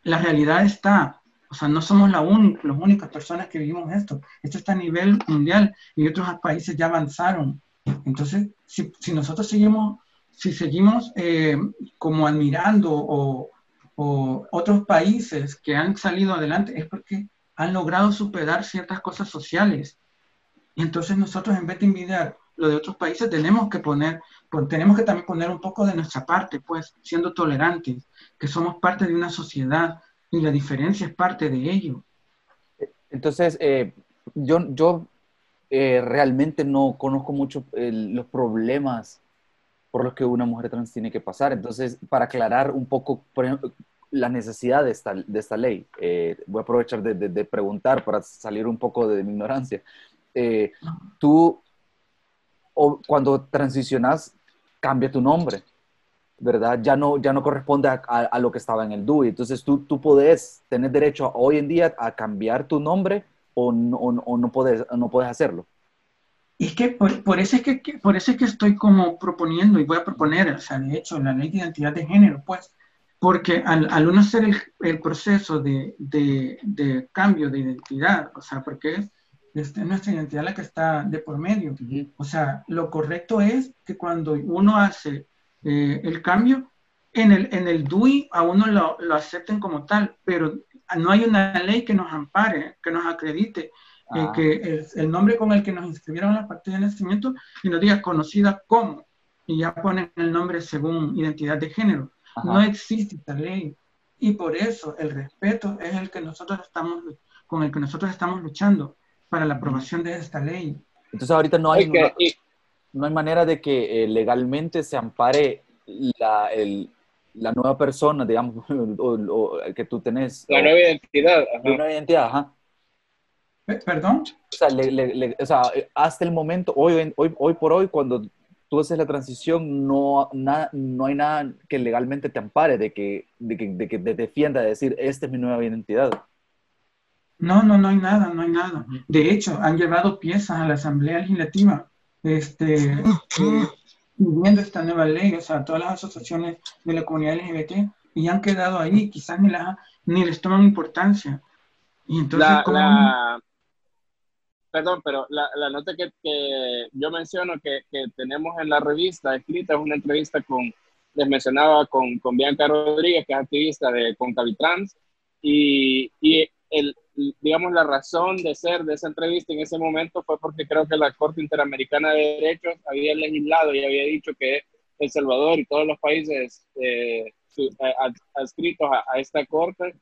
la realidad está, o sea, no somos la única, las únicas personas que vivimos esto. Esto está a nivel mundial y otros países ya avanzaron. Entonces, si, si nosotros seguimos, si seguimos como admirando o, o otros países que han salido adelante, es porque han logrado superar ciertas cosas sociales. Y entonces nosotros en vez de envidiar lo de otros países, tenemos que poner, tenemos que también poner un poco de nuestra parte, pues, siendo tolerantes, que somos parte de una sociedad y la diferencia es parte de ello. Entonces, eh, yo, yo eh, realmente no conozco mucho los problemas por los que una mujer trans tiene que pasar. Entonces, para aclarar un poco, la necesidad de esta, de esta ley. Eh, voy a aprovechar de, preguntar para salir un poco de mi ignorancia. Eh, tú, cuando transicionas, cambia tu nombre, ¿verdad? Ya no, ya no corresponde a, lo que estaba en el DUI. Entonces, tú, tú puedes tener derecho hoy en día a cambiar tu nombre o no, o no, puedes, no puedes hacerlo. Y es que por, por, eso es que, por eso es que estoy como proponiendo y voy a proponer, o sea, de hecho, la ley de identidad de género, pues, porque al, al uno hacer el, el proceso de, de, de, cambio de identidad, o sea, porque es, es, nuestra identidad la que está de por medio, o sea, lo correcto es que cuando uno hace eh, el cambio, en el, en el DUI a uno lo, lo, acepten como tal, pero no hay una ley que nos ampare, que nos acredite, eh, ah. que el, el, nombre con el que nos inscribieron en la partida de nacimiento y nos diga conocida como, y ya ponen el nombre según identidad de género. No existe esta ley. Y por eso el respeto es el que nosotros estamos, con el que nosotros estamos luchando para la aprobación de esta ley. Entonces ahorita no hay, no, no, hay manera de que eh, legalmente se ampare la, el, la nueva persona, digamos, o, o, que tú tenés. La nueva identidad. La nueva identidad, ajá. ¿Perdón? O sea, le, le, o sea, hasta el momento, hoy, hoy, hoy por hoy, cuando tú haces la transición, no, na, no hay nada que legalmente te ampare de que, de que, de que te defienda de decir, esta es mi nueva identidad. No, no, no hay nada, no hay nada. De hecho, han llevado piezas a la Asamblea Legislativa este, eh, pidiendo esta nueva ley, o sea, todas las asociaciones de la comunidad LGBT, y han quedado ahí, quizás ni, la, ni les toman importancia. Y entonces, la, ¿cómo... la, perdón, pero la, la nota que, que, yo menciono que, que, tenemos en la revista escrita es una entrevista con, les mencionaba, con, con Bianca Rodríguez, que es activista de Concavitrans, y, y el, digamos, la razón de ser de esa entrevista en ese momento fue porque creo que la Corte Interamericana de Derechos había legislado y había dicho que El Salvador y todos los países eh, adscritos a, a esta Corte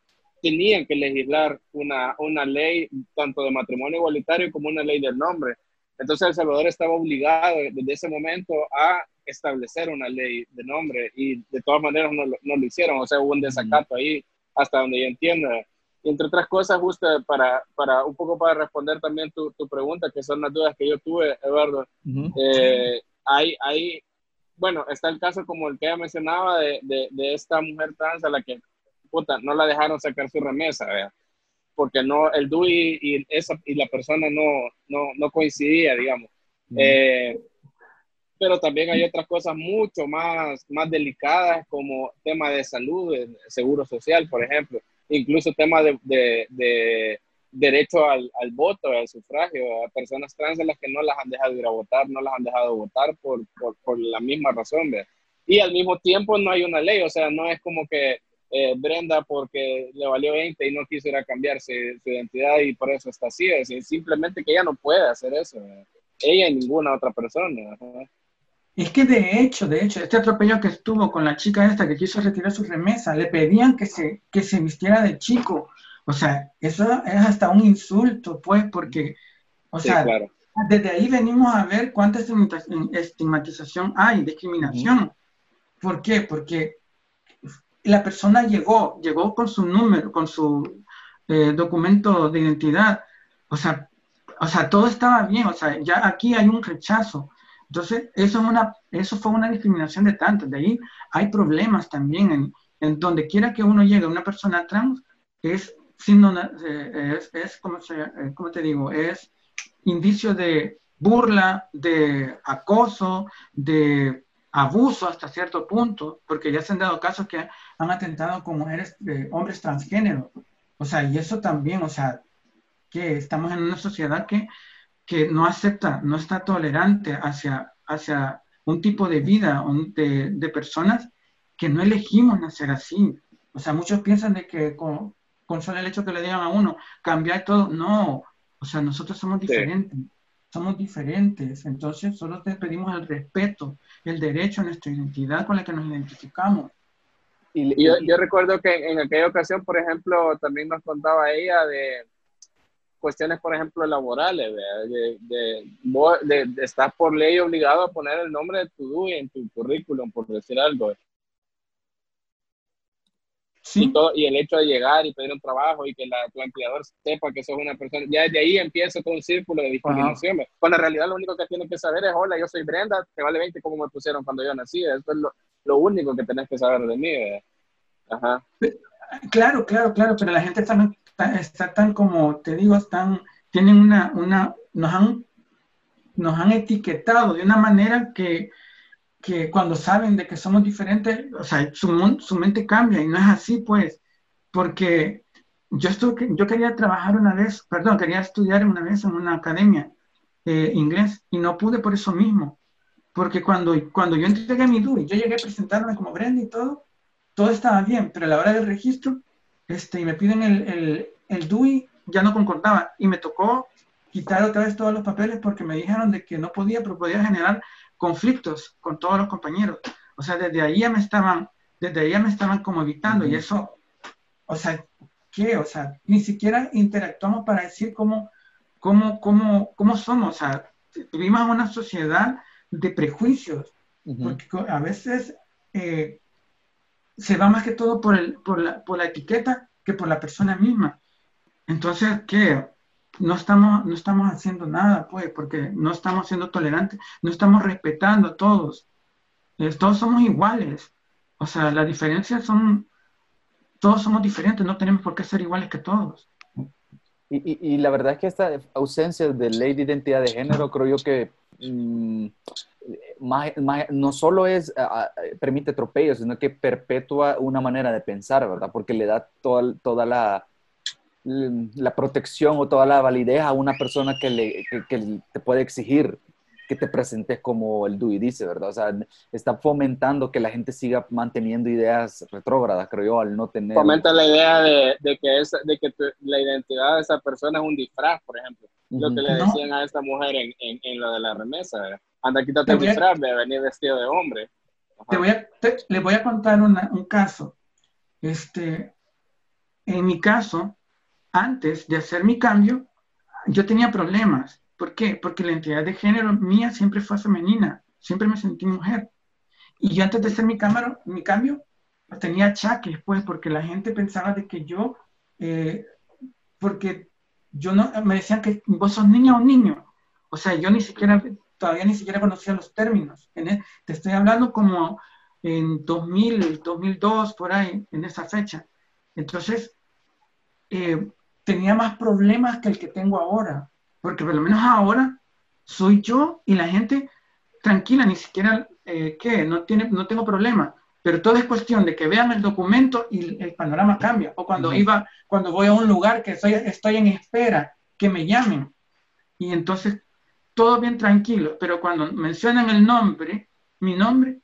tenían que legislar una, una ley tanto de matrimonio igualitario como una ley del nombre. Entonces El Salvador estaba obligado desde ese momento a establecer una ley de nombre y de todas maneras no, no lo hicieron, o sea, hubo un desacato ahí hasta donde yo entiendo. Y entre otras cosas, justo para, para un poco para responder también tu, tu pregunta, que son las dudas que yo tuve, Eduardo, uh -huh. eh, hay, hay, bueno, está el caso como el que ella mencionaba de, de, de esta mujer trans a la que puta, no la dejaron sacar su remesa, ¿verdad? porque no, el DUI y, esa, y la persona no, no, no coincidía, digamos. Eh, pero también hay otras cosas mucho más, más delicadas como tema de salud, seguro social, por ejemplo, incluso tema de, de, de derecho al, al, voto, al sufragio, a personas trans a las que no las han dejado ir a votar, no las han dejado votar por, por, por la misma razón. ¿verdad? Y al mismo tiempo no hay una ley, o sea, no es como que eh, Brenda porque le valió 20 y no quiso ir a cambiarse su identidad y por eso está así. Es simplemente que ella no puede hacer eso. Ella y ninguna otra persona. Es que de hecho, de hecho, este atropello que estuvo con la chica esta que quiso retirar su remesa, le pedían que se, que se vistiera de chico. O sea, eso es hasta un insulto, pues, porque, o sí, sea, claro. desde ahí venimos a ver cuánta estigmatización hay, discriminación. Mm. ¿Por qué? Porque la persona llegó, llegó con su número, con su eh, documento de identidad, o sea, o sea, todo estaba bien, o sea, ya aquí hay un rechazo, Entonces, eso, es una, eso fue una discriminación de tantos. De ahí hay problemas también en, en donde quiera que uno llegue, una persona trans es, eh, es, es como, se, eh, te digo, es indicio de burla, de acoso, de abuso hasta cierto punto, porque ya se han dado casos que han atentado con mujeres, de hombres transgénero. O sea, y eso también, o sea, que estamos en una sociedad que, que no acepta, no está tolerante hacia, hacia un tipo de vida de, de personas que no elegimos nacer así. O sea, muchos piensan de que con, con solo el hecho que le digan a uno, cambiar todo, no. O sea, nosotros somos diferentes somos diferentes, entonces solo te pedimos el respeto, el derecho a nuestra identidad con la que nos identificamos. Y, yo, yo, recuerdo que en aquella ocasión, por ejemplo, también nos contaba ella de cuestiones, por ejemplo, laborales, de, de, de, estás por ley obligado a poner el nombre de tu DUI en tu currículum, por decir algo. Y, todo, y el hecho de llegar y pedir un trabajo y que la, tu empleador sepa que sos una persona, ya desde ahí empieza todo un círculo de discriminación. Cuando en realidad lo único que tienes que saber es, hola, yo soy Brenda, te vale 20 como me pusieron cuando yo nací. Eso es lo, lo único que tenés que saber de mí. Ajá. Claro, claro, claro, pero la gente está, está, tan como, te digo, están, tienen una, una, nos han, nos han etiquetado de una manera que que cuando saben de que somos diferentes, o sea, su, su mente cambia y no es así, pues, porque yo, estuve, yo quería trabajar una vez, perdón, quería estudiar una vez en una academia eh, inglés y no pude por eso mismo, porque cuando, cuando yo entregué mi DUI, yo llegué a presentarme como Brenda y todo, todo estaba bien, pero a la hora del registro, este, y me piden el, el, el DUI, ya no concordaba y me tocó quitar otra vez todos los papeles porque me dijeron de que no podía, pero podía generar conflictos con todos los compañeros. O sea, desde ahí ya me estaban, desde ahí ya me estaban como evitando y eso, o sea, ¿qué? O sea, ni siquiera interactuamos para decir cómo, cómo, cómo, cómo somos. O sea, vivimos una sociedad de prejuicios, porque a veces eh, se va más que todo por, el, por, la, por la etiqueta que por la persona misma. Entonces, ¿qué? No estamos, no estamos haciendo nada, pues, porque no estamos siendo tolerantes, no estamos respetando a todos. todos somos iguales. O sea, las diferencias son, todos somos diferentes, no tenemos por qué ser iguales que todos. Y, y, la verdad es que esta ausencia de ley de identidad de género creo yo que mm, no solo es, permite atropellos, sino que perpetúa una manera de pensar, ¿verdad? Porque le da toda, toda la, la protección o toda la validez a una persona que, le, que, te puede exigir que te presentes como el DUI dice, ¿verdad? O sea, está fomentando que la gente siga manteniendo ideas retrógradas, creo yo, al no tener... Fomenta la idea de, de que, es, de que la identidad de esa persona es un disfraz, por ejemplo. Lo que le decían a esta mujer en, en, lo de la remesa. Anda, quítate el disfraz de venir vestido de hombre. Te voy a, le voy a contar un caso. Este, en mi caso, antes de hacer mi cambio, yo tenía problemas. ¿Por qué? Porque la identidad de género mía siempre fue femenina, siempre me sentí mujer. Y yo antes de hacer mi, cámara, mi cambio, tenía achaques, pues, porque la gente pensaba de que yo, eh, porque yo no, me decían que vos sos niña o niño. O sea, yo ni siquiera, todavía ni siquiera conocía los términos. E, te estoy hablando como en 2000, 2002, por ahí, en esa fecha. Entonces, eh, tenía más problemas que el que tengo ahora, porque por lo menos ahora soy yo y la gente tranquila, ni siquiera, eh, ¿qué? No, tiene, no tengo problema, pero todo es cuestión de que vean el documento y el panorama cambia, o cuando iba, cuando voy a un lugar que estoy, estoy en espera, que me llamen, y entonces todo bien tranquilo, pero cuando mencionan el nombre, mi nombre,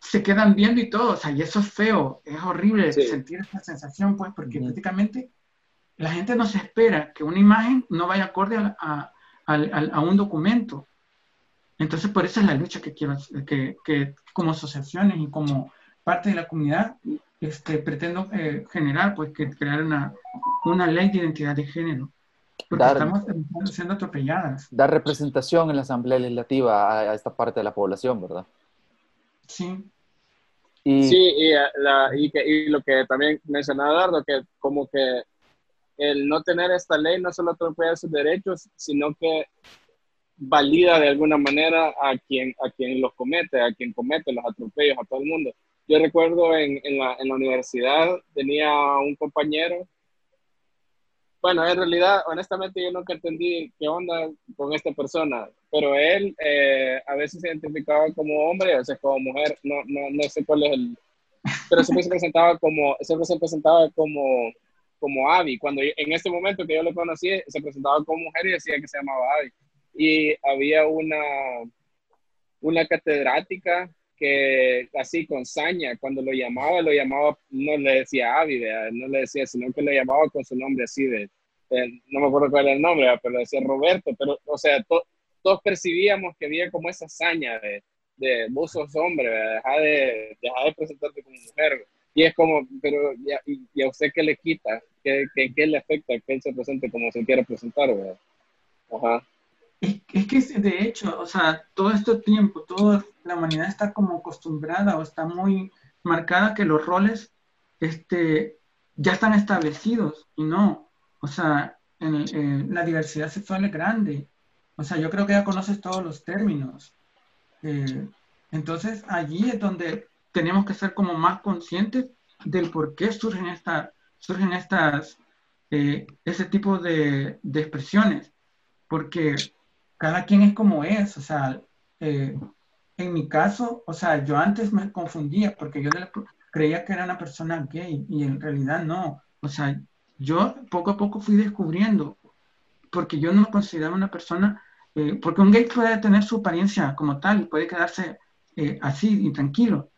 se quedan viendo y todo, o sea, y eso es feo, es horrible sentir esa sensación, pues, porque prácticamente la gente no se espera que una imagen no vaya acorde a, a, un documento. Entonces, por eso es la lucha que quiero, que, que como asociaciones y como parte de la comunidad, este, pretendo eh, generar, pues, que crear una, una ley de identidad de género. Porque estamos siendo atropelladas. Dar representación en la Asamblea Legislativa a, esta parte de la población, ¿verdad? Sí. Y... Sí, y, eh, la, y, que, y lo que también mencionaba Eduardo, que como que el no tener esta ley no solo atropella sus derechos, sino que valida de alguna manera a quien, a quien los comete, a quien comete los atropellos, a todo el mundo. Yo recuerdo en, en, la, en la universidad tenía un compañero bueno, en realidad, honestamente, yo nunca entendí qué onda con esta persona, pero él eh, a veces se identificaba como hombre, a veces como mujer, no, no, no sé cuál es el... Pero siempre se presentaba como, siempre se presentaba como, como Abby. Cuando en este momento que yo lo conocí, se presentaba como mujer y decía que se llamaba Abby. Y había una, una catedrática que así con saña, cuando lo llamaba, lo llamaba, no le decía Avi, no le decía, sino que lo llamaba con su nombre así de, no me acuerdo cuál era el nombre, pero decía Roberto, pero, o sea, todos percibíamos que había como esa saña de, de vos sos hombre, deja de, deja de presentarte como mujer. Y es como, pero, ¿y, a usted qué le quita? ¿Qué, qué, qué le afecta que él se presente como se quiere presentar, ¿verdad? Ajá. Es, que de hecho, o sea, todo este tiempo, toda la humanidad está como acostumbrada o está muy marcada que los roles este, ya están establecidos y no, o sea, en, la diversidad sexual es grande. O sea, yo creo que ya conoces todos los términos. Eh, entonces, allí es donde tenemos que ser como más conscientes del por qué surgen, esta, surgen estas, eh, ese tipo de, expresiones. Porque cada quien es como es, o sea, eh, en mi caso, o sea, yo antes me confundía porque yo creía que era una persona gay y en realidad no, o sea, yo poco a poco fui descubriendo, porque yo no me consideraba una persona, eh, porque un gay puede tener su apariencia como tal y puede quedarse eh, así y tranquilo,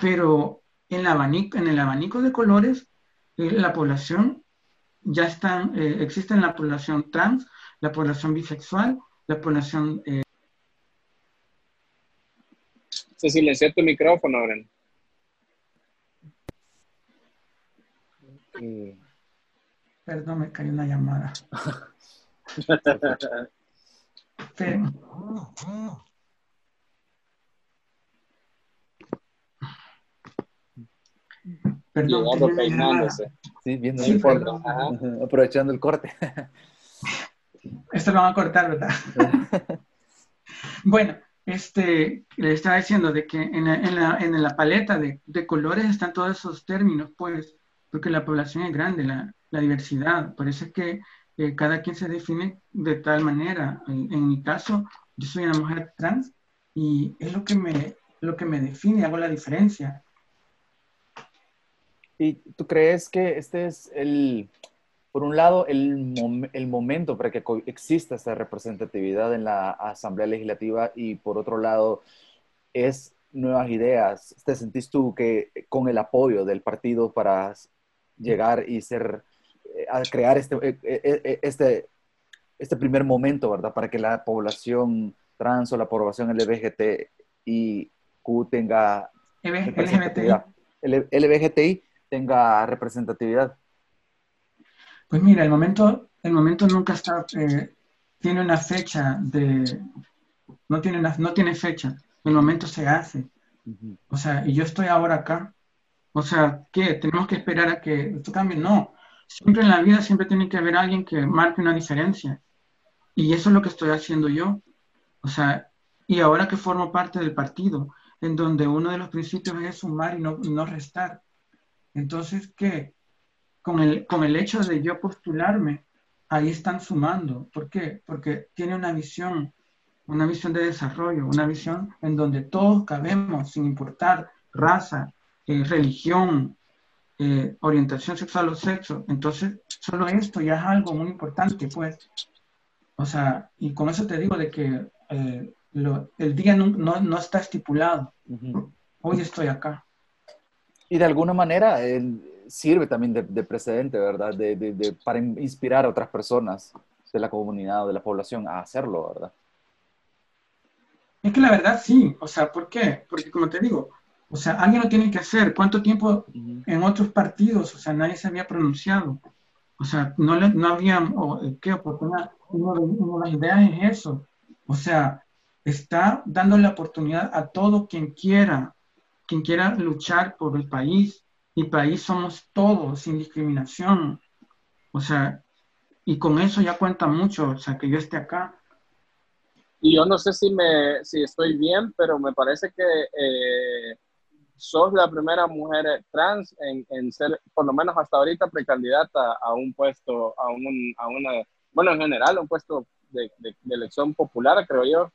pero en, abanico, en el abanico de colores, la población ya está, existe la población trans, la población bisexual, la población... Eh... Se silenció tu micrófono, Bren. Perdón, me cayó una llamada. Perdón. peinándose. Sí, viendo sí, el Aprovechando el corte. Esto lo van a cortar, ¿verdad? bueno, este, le estaba diciendo de que en la, en la, en la paleta de, de, colores están todos esos términos, pues, porque la población es grande, la, la diversidad. Por eso es que eh, cada quien se define de tal manera. En, en, mi caso, yo soy una mujer trans y es lo que me, lo que me define, hago la diferencia. ¿Y tú crees que este es el, por un lado, el, el, momento para que exista esta representatividad en la Asamblea Legislativa y por otro lado, es nuevas ideas. ¿Te sentís tú que con el apoyo del partido para llegar y ser, eh, a crear este, eh, eh, este, este primer momento, ¿verdad? Para que la población trans o la población LGBT y Q tenga LGBTI. LGBTI tenga representatividad. Pues mira, el momento, el momento nunca está, eh, tiene una fecha de, no tiene, no tiene fecha, el momento se hace. O sea, y yo estoy ahora acá. O sea, ¿qué? ¿Tenemos que esperar a que esto cambie? No. Siempre en la vida siempre tiene que haber alguien que marque una diferencia. Y eso es lo que estoy haciendo yo. O sea, y ahora que formo parte del partido, en donde uno de los principios es sumar y no, y no restar. Entonces, ¿qué? con el, con el hecho de yo postularme, ahí están sumando. ¿Por qué? Porque tiene una visión, una visión de desarrollo, una visión en donde todos cabemos, sin importar raza, eh, religión, eh, orientación sexual o sexo. Entonces, solo esto ya es algo muy importante, pues. O sea, y con eso te digo de que eh, el día no, no, está estipulado. Hoy estoy acá. Y de alguna manera, el, sirve también de, precedente, ¿verdad? De, para inspirar a otras personas de la comunidad o de la población a hacerlo, ¿verdad? Es que la verdad sí, o sea, ¿por qué? Porque como te digo, o sea, alguien lo tiene que hacer. ¿Cuánto tiempo en otros partidos, o sea, nadie se había pronunciado? O sea, no, no había, o, ¿qué oportunidad? Una de las ideas es eso. O sea, está dando la oportunidad a todo quien quiera, quien quiera luchar por el país, mi país somos todos, sin discriminación. O sea, y con eso ya cuenta mucho, o sea, que yo esté acá. Y yo no sé si, me, si estoy bien, pero me parece que eh, sos la primera mujer trans en, en, ser, por lo menos hasta ahorita, precandidata a un puesto, a, un, a una, bueno, en general, un puesto de, de, elección popular, creo yo,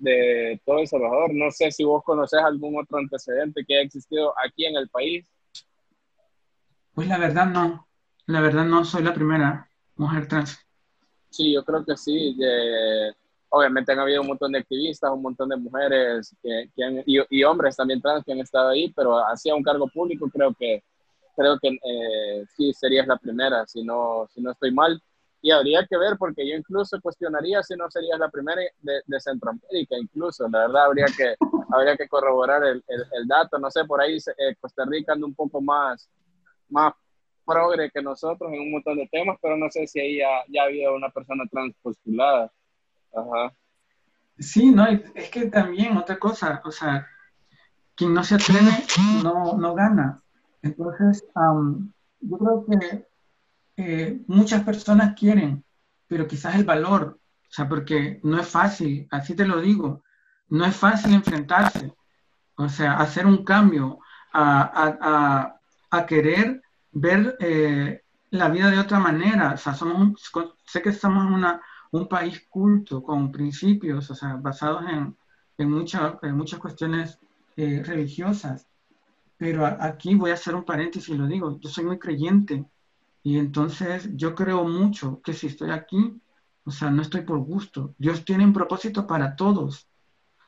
de todo El Salvador. No sé si vos conoces algún otro antecedente que haya existido aquí en el país. Pues la verdad no, la verdad no soy la primera mujer trans. Sí, yo creo que sí. De, obviamente han habido un montón de activistas, un montón de mujeres que, que y, hombres también trans que han estado ahí, pero hacia un cargo público creo que, creo que eh, sí serías la primera, si no, si no estoy mal. Y habría que ver, porque yo incluso cuestionaría si no serías la primera de, de Centroamérica, incluso. La verdad, habría que, habría que corroborar el, el, dato. No sé, por ahí eh, Costa Rica anda un poco más, más progre que nosotros en un montón de temas, pero no sé si ahí ya, ya ha habido una persona trans postulada. Ajá. Sí, no, es que también otra cosa, o sea, quien no se atreve no, no gana. Entonces, yo creo que eh, muchas personas quieren, pero quizás el valor, o sea, porque no es fácil, así te lo digo, no es fácil enfrentarse, o sea, hacer un cambio, a, a, a querer ver eh, la vida de otra manera. O sea, somos, sé que en una un país culto, con principios, o sea, basados en, en, en muchas cuestiones eh, religiosas. Pero aquí voy a hacer un paréntesis y lo digo, yo soy muy creyente y entonces yo creo mucho que si estoy aquí, o sea, no estoy por gusto. Dios tiene un propósito para todos,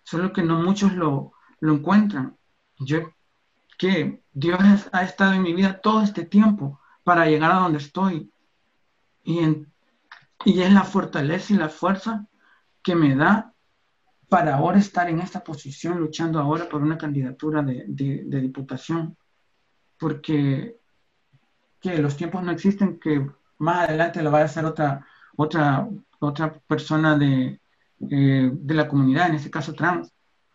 solo que no muchos lo, lo encuentran. Yo, que Dios ha estado en mi vida todo este tiempo para llegar a donde estoy. Y en, y es la fortaleza y la fuerza que me da para ahora estar en esta posición, luchando ahora por una candidatura de, de, diputación. Porque que los tiempos no existen, que más adelante lo vaya a hacer otra, otra, otra persona de, eh, de la comunidad, en este caso trans.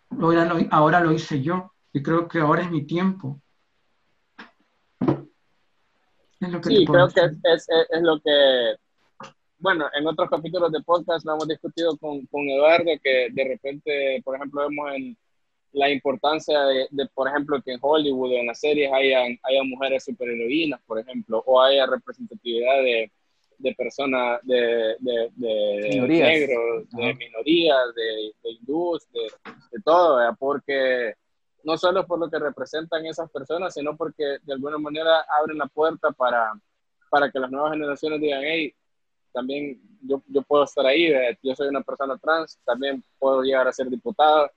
Ahora lo, ahora lo hice yo y creo que ahora es mi tiempo. Es lo que sí, creo que es, es, es, lo que bueno, en otros capítulos de podcast lo hemos discutido con, con Eduardo, que de repente, por ejemplo, vemos en la importancia de, de, por ejemplo, que en Hollywood o en las series haya, haya mujeres superheroínas, por ejemplo, o haya representatividad de, de personas, de, de, de negros, de minorías, de, hindús, de, todo, porque no solo por lo que representan esas personas, sino porque de alguna manera abren la puerta para, para que las nuevas generaciones digan, hey, también yo, yo puedo estar ahí, yo soy una persona trans, también puedo llegar a ser diputada,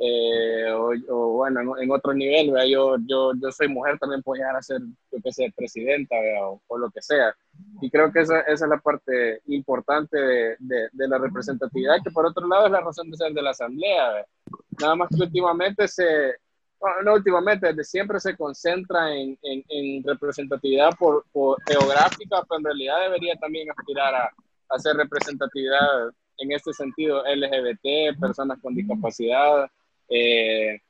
eh, o, bueno, en, otro nivel, Yo, yo, yo soy mujer, también puedo llegar a ser, yo que sé, presidenta o, lo que sea. Y creo que esa, esa es la parte importante de, de, la representatividad, que por otro lado es la razón de ser de la Asamblea. Nada más que últimamente se, bueno, no últimamente, desde siempre se concentra en, en, representatividad por, geográfica, pero en realidad debería también aspirar a, hacer representatividad en este sentido LGBT, personas con discapacidad, eh,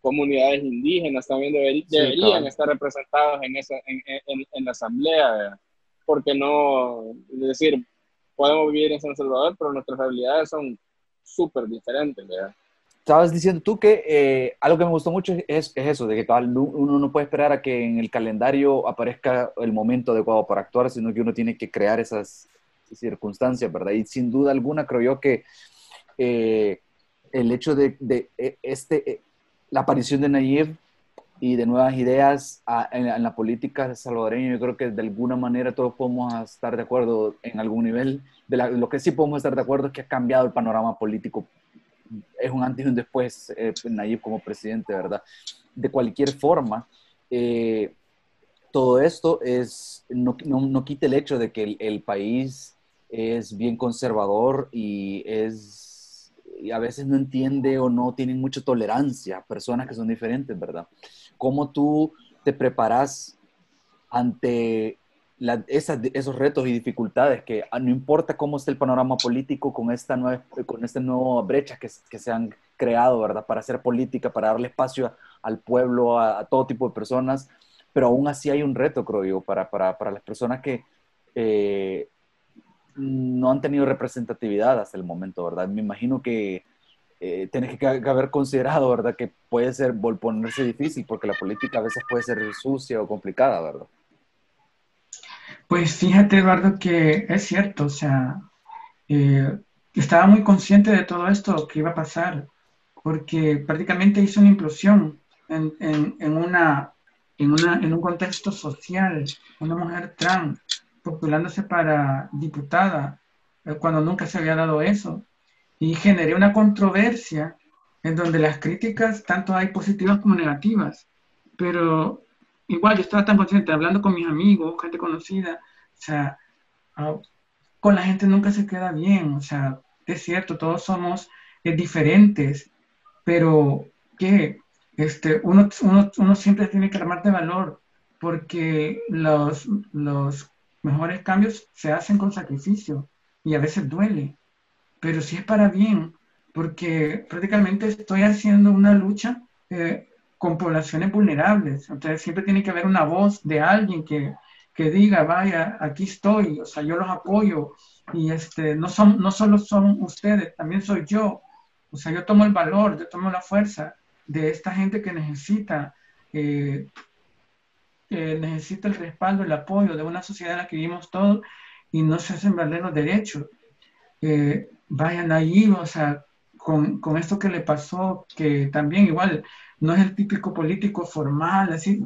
comunidades indígenas también deberían estar representados en, esa, en, en, la asamblea, porque no, es decir, podemos vivir en San Salvador, pero nuestras realidades son súper diferentes, ¿verdad? estabas diciendo tú que eh, algo que me gustó mucho es, es, eso, de que uno no puede esperar a que en el calendario aparezca el momento adecuado para actuar, sino que uno tiene que crear esas circunstancias, ¿verdad? Y sin duda alguna creo yo que eh, el hecho de, de e, este, eh, la aparición de Nayib y de nuevas ideas en, en, la política salvadoreña, yo creo que de alguna manera todos podemos estar de acuerdo en algún nivel. De lo que sí podemos estar de acuerdo es que ha cambiado el panorama político es un antes y un después eh, Nayib como presidente, ¿verdad? De cualquier forma, eh, todo esto es, no, no, no, quita el hecho de que el, el, país es bien conservador y es y a veces no entiende o no tiene mucha tolerancia personas que son diferentes, ¿verdad? ¿Cómo tú te preparas ante esos retos y dificultades que ah, no importa cómo esté el panorama político con esta nueva, con esta nueva brecha que, que se han creado, ¿verdad? Para hacer política, para darle espacio al pueblo, a, todo tipo de personas, pero aún así hay un reto, creo yo, para, para, para las personas que, eh, no han tenido representatividad hasta el momento, ¿verdad? Me imagino que eh, que haber considerado, ¿verdad? Que puede ser ponerse difícil porque la política a veces puede ser sucia o complicada, ¿verdad? Pues fíjate, Eduardo, que es cierto, o sea, eh, estaba muy consciente de todo esto que iba a pasar, porque prácticamente hizo una implosión en, una, en un contexto social, una mujer trans postulándose para diputada, eh, cuando nunca se había dado eso, y generé una controversia en donde las críticas, tanto hay positivas como negativas, pero igual yo estaba tan consciente, hablando con mis amigos, gente conocida, o sea, con la gente nunca se queda bien, o sea, es cierto, todos somos eh, diferentes, pero que este, uno, uno, uno, siempre tiene que armar de valor, porque los, los mejores cambios se hacen con sacrificio y a veces duele, pero si es para bien, porque prácticamente estoy haciendo una lucha eh, con poblaciones vulnerables. Entonces siempre tiene que haber una voz de alguien que, que diga, vaya, aquí estoy, o sea, yo los apoyo y este, no, son, no solo son ustedes, también soy yo. O sea, yo tomo el valor, yo tomo la fuerza de esta gente que necesita, eh, que necesita el respaldo, el apoyo de una sociedad en la que vivimos todos y no se hacen valer los derechos. Eh, vayan ahí, o sea, con, con, esto que le pasó, que también igual no es el típico político formal, así,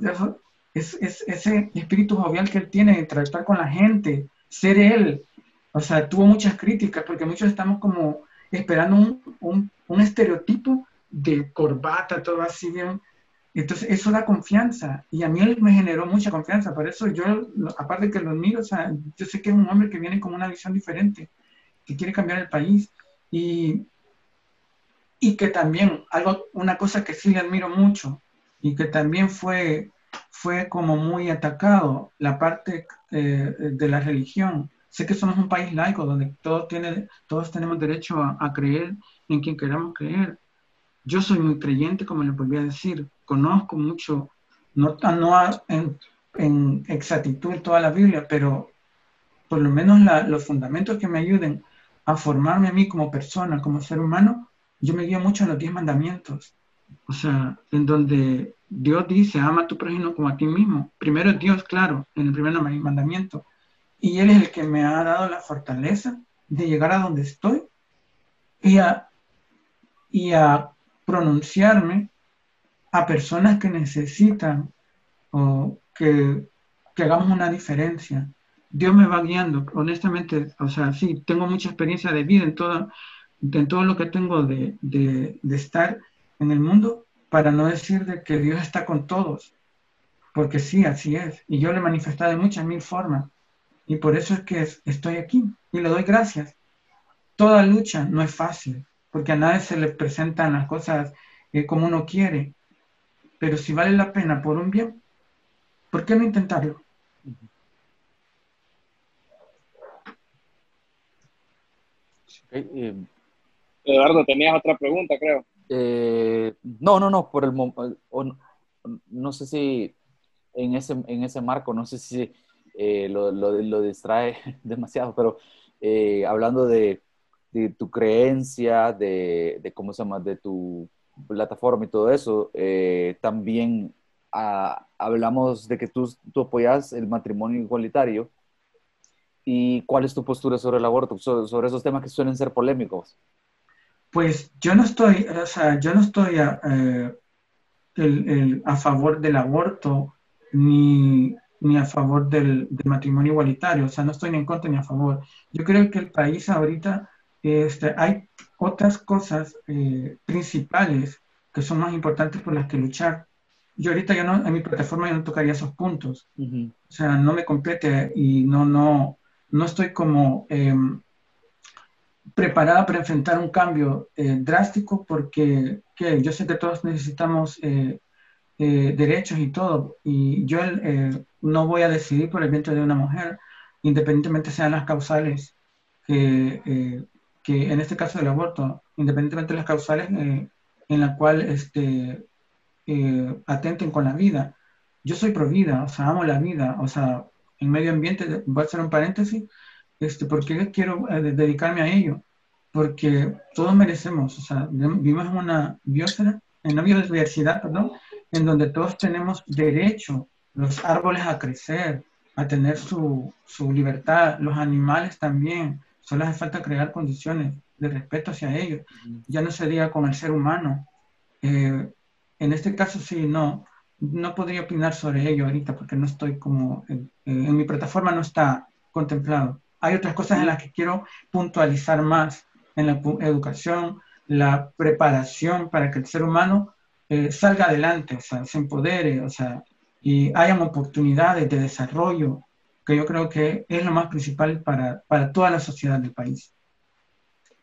es, es, ese espíritu jovial que él tiene de tratar con la gente, ser él. O sea, tuvo muchas críticas porque muchos estamos como esperando un, un, un estereotipo de corbata, todo así bien. Entonces, eso da confianza. Y a mí él me generó mucha confianza. Por eso yo, aparte que lo admiro, o sea, yo sé que es un hombre que viene con una visión diferente, que quiere cambiar el país. Y, y que también, algo, una cosa que sí le admiro mucho y que también fue, fue como muy atacado, la parte eh, de la religión. Sé que somos un país laico donde todos, tiene, todos tenemos derecho a, a creer en quien queramos creer, yo soy muy creyente, como les volví a decir, conozco mucho, no, no en, en exactitud toda la Biblia, pero por lo menos los fundamentos que me ayuden a formarme a mí como persona, como ser humano, yo me guío mucho en los diez mandamientos. O sea, en donde Dios dice, ama a tu prójimo como a ti mismo. Primero Dios, claro, en el primer mandamiento. Y Él es el que me ha dado la fortaleza de llegar a donde estoy y a pronunciarme a personas que necesitan o que, que hagamos una diferencia. Dios me va guiando, honestamente, o sea, sí, tengo mucha experiencia de vida en todo, en todo lo que tengo de, de, de estar en el mundo, para no decir de que Dios está con todos, porque sí, así es, y yo le he manifestado de muchas mil formas, y por eso es que estoy aquí, y le doy gracias. Toda lucha no es fácil, porque a nadie se le presentan las cosas eh, como uno quiere. Pero si vale la pena por un bien, ¿por qué no intentarlo? Eh, Eduardo, tenías otra pregunta, creo. Eh, no, no, no, por el no, no sé si en ese, en ese marco, no sé si lo, lo, lo, distrae demasiado, pero hablando de, de tu creencia, de, de, cómo se llama, de tu plataforma y todo eso, eh, también ah, hablamos de que tú, tú apoyas el matrimonio igualitario. ¿Y cuál es tu postura sobre el aborto, sobre, esos temas que suelen ser polémicos? Pues yo no estoy, o sea, yo no estoy a, eh, a favor del aborto ni, ni a favor del, del, matrimonio igualitario, o sea, no estoy ni en contra ni a favor. Yo creo que el país ahorita este, hay otras cosas eh, principales que son más importantes por las que luchar. Yo ahorita ya no, en mi plataforma yo no tocaría esos puntos. O sea, no me compete y no, no, no estoy como em, preparada para enfrentar un cambio eh, drástico porque que yo sé que todos necesitamos eh, derechos y todo. Y yo no voy a decidir por el vientre de una mujer, independientemente sean las causales que que en este caso del aborto, independientemente de las causales eh, en la cual este, eh, atenten con la vida, yo soy pro vida, o sea, amo la vida, o sea, en medio ambiente, voy a hacer un paréntesis, Este, ¿Por qué quiero eh, dedicarme a ello? Porque todos merecemos, o sea, vivimos en una biosfera, en una biodiversidad, perdón, en donde todos tenemos derecho, los árboles a crecer, a tener su, su libertad, los animales también, solo hace falta crear condiciones de respeto hacia ellos. Ya no sería con el ser humano. Eh, en este caso sí, no, no podría opinar sobre ello ahorita porque no estoy como, en, mi plataforma no está contemplado. Hay otras cosas en las que quiero puntualizar más en la educación, la preparación para que el ser humano eh, salga adelante, o sea, se empodere, o sea, y hayan oportunidades de desarrollo, que yo creo que es lo más principal para, para toda la sociedad del país.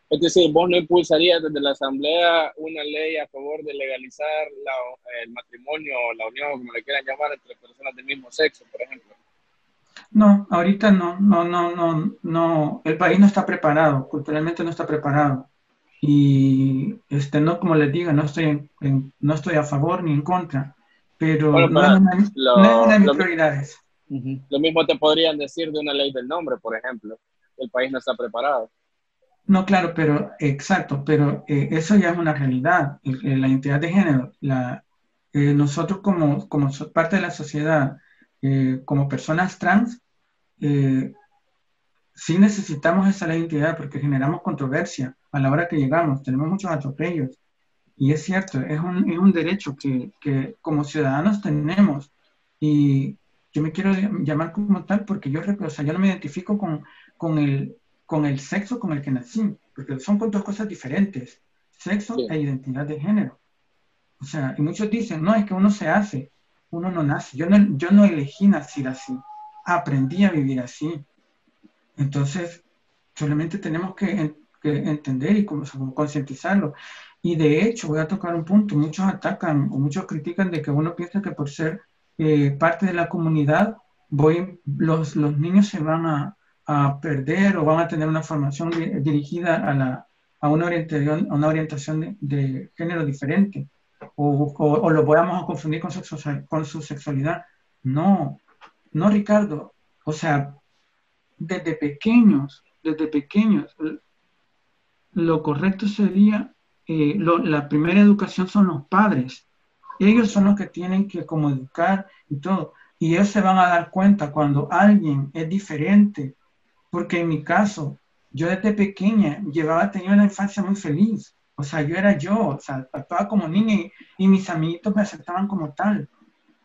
Es decir, vos no impulsarías desde la Asamblea una ley a favor de legalizar el matrimonio o la unión, como le quieran llamar, entre personas del mismo sexo, por ejemplo. No, ahorita no, no, no, no, no, el país no está preparado, culturalmente no está preparado. Y este, no, como les digo, no estoy, no estoy a favor ni en contra, pero no, es una, de mis prioridades. Lo mismo te podrían decir de una ley del nombre, por ejemplo. El país no está preparado. No, claro, pero exacto, pero eh, eso ya es una realidad. la identidad de género, la, eh, nosotros como, como parte de la sociedad, eh, como personas trans, sí necesitamos esa identidad porque generamos controversia a la hora que llegamos, tenemos muchos atropellos. Y es cierto, es un, es un derecho que, que, como ciudadanos tenemos. Y yo me quiero llamar como tal porque yo, o sea, yo no me identifico con, con el con el sexo con el que nací, porque son dos cosas diferentes, sexo e identidad de género. O sea, y muchos dicen, no, es que uno se hace, uno no nace. Yo no, yo no elegí nacer así, aprendí a vivir así. Entonces, solamente tenemos que, entender y concientizarlo. Y de hecho, voy a tocar un punto, muchos atacan o muchos critican de que uno piensa que por ser eh, parte de la comunidad, voy, los, los niños se van a, a perder o van a tener una formación dirigida a, la, a una orientación, a una orientación de, género diferente o, o, lo podamos confundir con su, con su sexualidad. No, no, Ricardo. O sea, desde pequeños, desde pequeños, lo correcto sería, eh, la primera educación son los padres. Ellos son los que tienen que como educar y todo. Y ellos se van a dar cuenta cuando alguien es diferente porque en mi caso, yo desde pequeña llevaba, tenía una infancia muy feliz. O sea, yo era yo, o sea, actuaba como niña y, mis amiguitos me aceptaban como tal.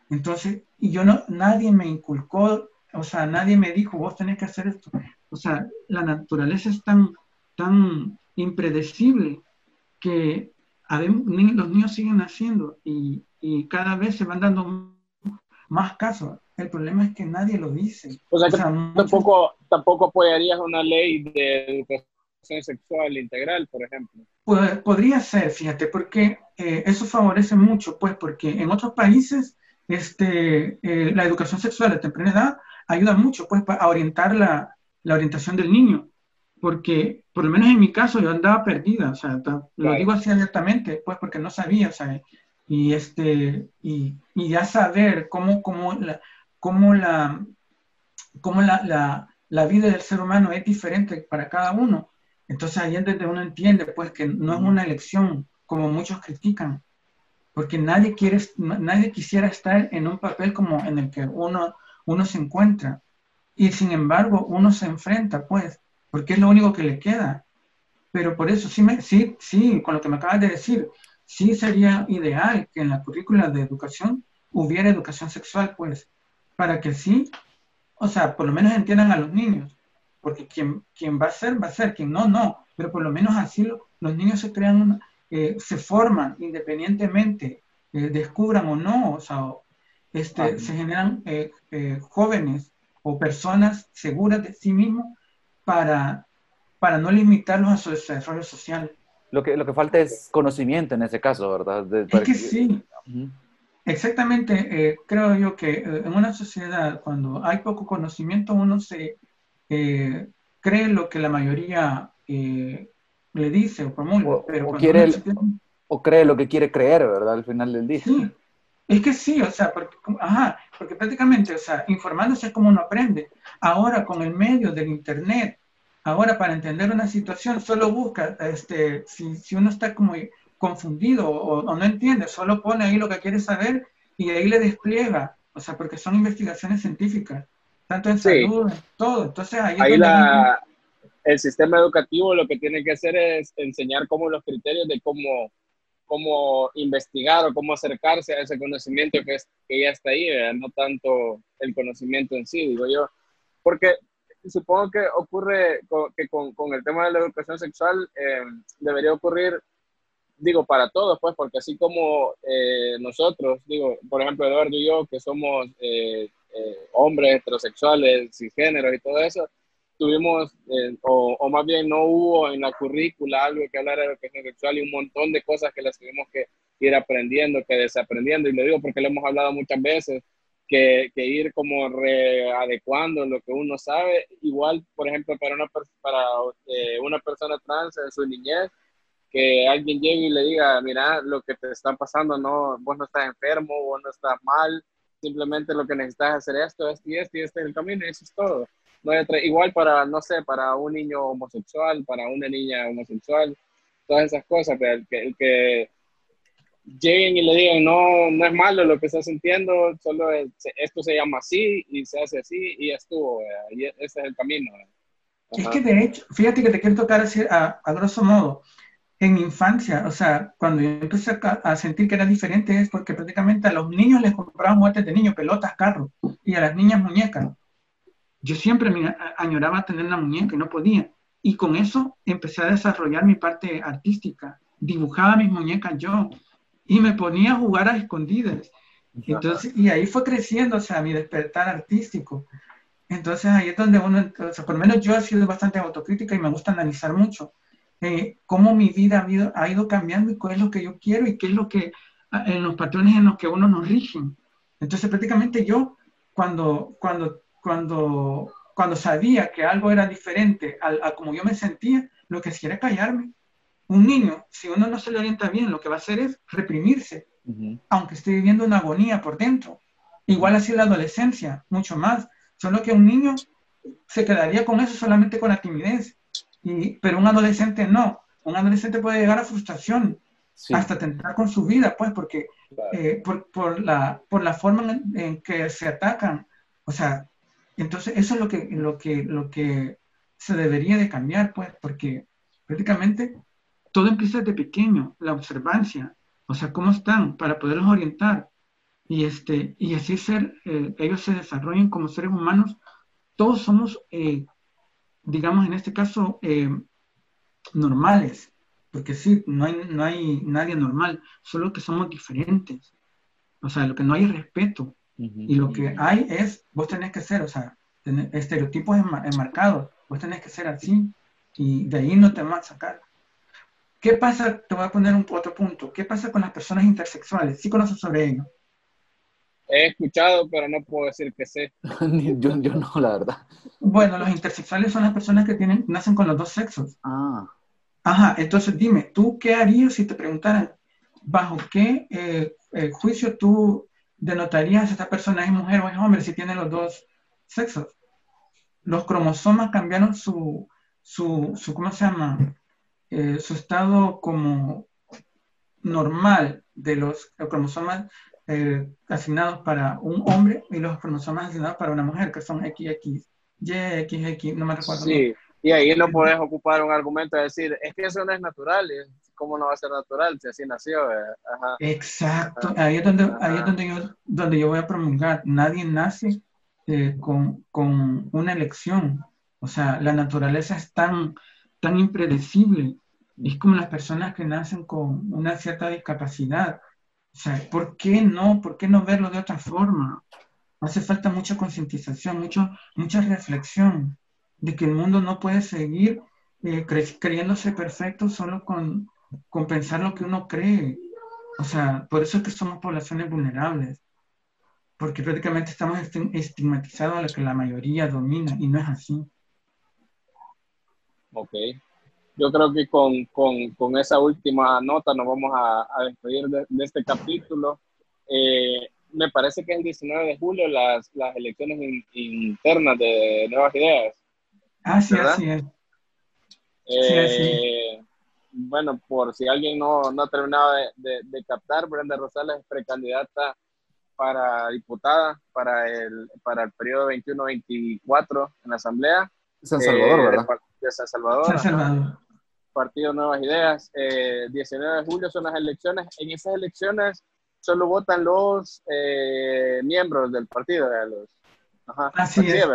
Entonces, y yo no, nadie me inculcó, o sea, nadie me dijo, vos tenés que hacer esto. O sea, la naturaleza es tan, tan impredecible que los niños siguen naciendo y, y cada vez se van dando más casos. El problema es que nadie lo dice. O sea, tampoco, tampoco apoyarías una ley de educación sexual integral, por ejemplo. Pues, podría ser, fíjate, porque eh, eso favorece mucho, pues, porque en otros países este, eh, la educación sexual de temprana edad ayuda mucho, pues, a orientar la, la, orientación del niño. Porque, por lo menos en mi caso, yo andaba perdida, o sea, lo digo así abiertamente, pues, porque no sabía, o sea, y, este, y, y ya saber cómo, cómo la, cómo la, cómo la, la, vida del ser humano es diferente para cada uno. Entonces ahí es donde uno entiende pues que no es una elección como muchos critican, porque nadie, quiere, nadie quisiera estar en un papel como en el que uno, uno se encuentra. Y sin embargo uno se enfrenta pues, porque es lo único que le queda. Pero por eso sí, me, sí, sí, con lo que me acabas de decir, sí sería ideal que en la currícula de educación hubiera educación sexual, pues, para que sí, o sea, por lo menos entiendan a los niños, porque quien, quien va a ser, va a ser, quien no, no, pero por lo menos así los niños se crean, eh, se forman independientemente, eh, descubran o no, o sea, este, se generan eh, jóvenes o personas seguras de sí mismos para, para no limitarlos a su desarrollo social. Lo que, lo que falta es conocimiento en ese caso, ¿verdad? es que sí. Exactamente, eh, creo yo que eh, en una sociedad cuando hay poco conocimiento uno se eh, cree lo que la mayoría le dice o promulga. O, pero o quiere o cree lo que quiere creer, ¿verdad? Al final del día. Sí, es que sí, o sea, porque, porque prácticamente, o sea, informándose es como uno aprende. Ahora con el medio del Internet, Ahora, para entender una situación, solo busca, este, si, si uno está como confundido o, no entiende, solo pone ahí lo que quiere saber y ahí le despliega, o sea, porque son investigaciones científicas, tanto en salud, en todo. Entonces ahí, ahí la, el sistema educativo lo que tiene que hacer es enseñar cómo los criterios de cómo, cómo investigar o cómo acercarse a ese conocimiento que, es, que ya está ahí, no tanto el conocimiento en sí, digo yo. Porque supongo que ocurre que con, con, el tema de la educación sexual eh, debería ocurrir, digo, para todos, pues, porque así como eh, nosotros, digo, por ejemplo, Eduardo y yo, que somos eh, hombres heterosexuales, cisgéneros y todo eso, tuvimos, o, o, más bien no hubo en la currícula algo que hablar de educación sexual y un montón de cosas que las tuvimos que ir aprendiendo, que desaprendiendo, y lo digo porque lo hemos hablado muchas veces, que, ir como readecuando lo que uno sabe. Igual, por ejemplo, para una, para, eh, una persona trans en su niñez, que alguien llegue y le diga, mira, lo que te está pasando, no, vos no estás enfermo, vos no estás mal, simplemente lo que necesitas hacer esto, esto y esto, y este es el camino, y eso es todo. No igual para, no sé, para un niño homosexual, para una niña homosexual, todas esas cosas, que, que, que lleguen y le digan, no, no es malo lo que estás sintiendo, solo esto se llama así y se hace así y estuvo, y ese es el camino. Es que de hecho, fíjate que te quiero tocar así a, a, grosso modo, en mi infancia, o sea, cuando yo empecé a, a, sentir que era diferente es porque prácticamente a los niños les compraban muertes de niños, pelotas, carros, y a las niñas muñecas. Yo siempre me añoraba tener una muñeca y no podía. Y con eso empecé a desarrollar mi parte artística. Dibujaba mis muñecas yo, y me ponía a jugar a escondidas. Entonces, y ahí fue creciendo, o sea, mi despertar artístico. Entonces ahí es donde uno, sea, por lo menos yo he sido bastante autocrítica y me gusta analizar mucho eh, cómo mi vida ha ido, ha ido, cambiando y cuál es lo que yo quiero y qué es lo que, en los patrones en los que uno nos rigen. Entonces prácticamente yo, cuando, cuando, cuando, cuando sabía que algo era diferente a, a como yo me sentía, lo que hacía era callarme un niño, si uno no se le orienta bien, lo que va a hacer es reprimirse, aunque esté viviendo una agonía por dentro. Igual así la adolescencia, mucho más. Solo que un niño se quedaría con eso solamente con la timidez, y, pero un adolescente no. Un adolescente puede llegar a frustración, hasta tentar con su vida, pues, porque eh, por, la, por la forma en, que se atacan. O sea, entonces eso es lo que, lo que, lo que se debería de cambiar, pues, porque prácticamente todo empieza desde pequeño, la observancia, o sea, cómo están para poderlos orientar y, este, y así ser, eh, ellos se desarrollen como seres humanos. Todos somos, eh, digamos, en este caso, eh, normales, porque sí, no hay, no hay nadie normal, solo que somos diferentes. O sea, lo que no hay es respeto. Y lo que hay es, vos tenés que ser, o sea, estereotipos enmarcados, vos tenés que ser así, y de ahí no te vas a sacar. ¿Qué pasa? Te voy a poner un otro punto. ¿Qué pasa con las personas intersexuales? ¿Sí conoces sobre ello? He escuchado, pero no puedo decir que sé. yo, yo, no, la verdad. Bueno, los intersexuales son las personas que tienen, nacen con los dos sexos. Ah. Ajá, entonces dime, ¿tú qué harías si te preguntaran bajo qué eh, eh, juicio tú denotarías si esta persona es mujer o es hombre si tiene los dos sexos? Los cromosomas cambiaron su, su, su ¿cómo se llama? Eh, su estado como normal de los cromosomas eh, asignados para un hombre y los cromosomas asignados para una mujer, que son XX, XX, no me recuerdo. Sí, y ahí no puedes ocupar un argumento de decir, es que eso no es natural, ¿cómo no va a ser natural si así nació? Exacto, ahí es, donde, ahí es donde, yo, donde yo voy a promulgar, nadie nace eh, con, con, una elección, o sea, la naturaleza es tan, tan impredecible es como las personas que nacen con una cierta discapacidad. O sea, ¿por qué no? ¿Por qué no verlo de otra forma? Hace falta mucha concientización, mucho, mucha reflexión de que el mundo no puede seguir eh, creyéndose perfecto solo con, con pensar lo que uno cree. O sea, por eso es que somos poblaciones vulnerables, porque prácticamente estamos estigmatizados a lo que la mayoría domina y no es así. Ok yo creo que con, con, con, esa última nota nos vamos a, a despedir de, este capítulo. Eh, me parece que el 19 de julio las, las elecciones internas de Nuevas Ideas. Ah, sí, así es. Eh, bueno, por si alguien no, no ha terminado de, de, captar, Brenda Rosales es precandidata para diputada para el, para el periodo 21-24 en la Asamblea. San Salvador, eh, ¿verdad? De San Salvador. San Salvador. Partido Nuevas Ideas. 19 de julio son las elecciones. En esas elecciones solo votan los eh, miembros del partido. Los, ajá, Así es,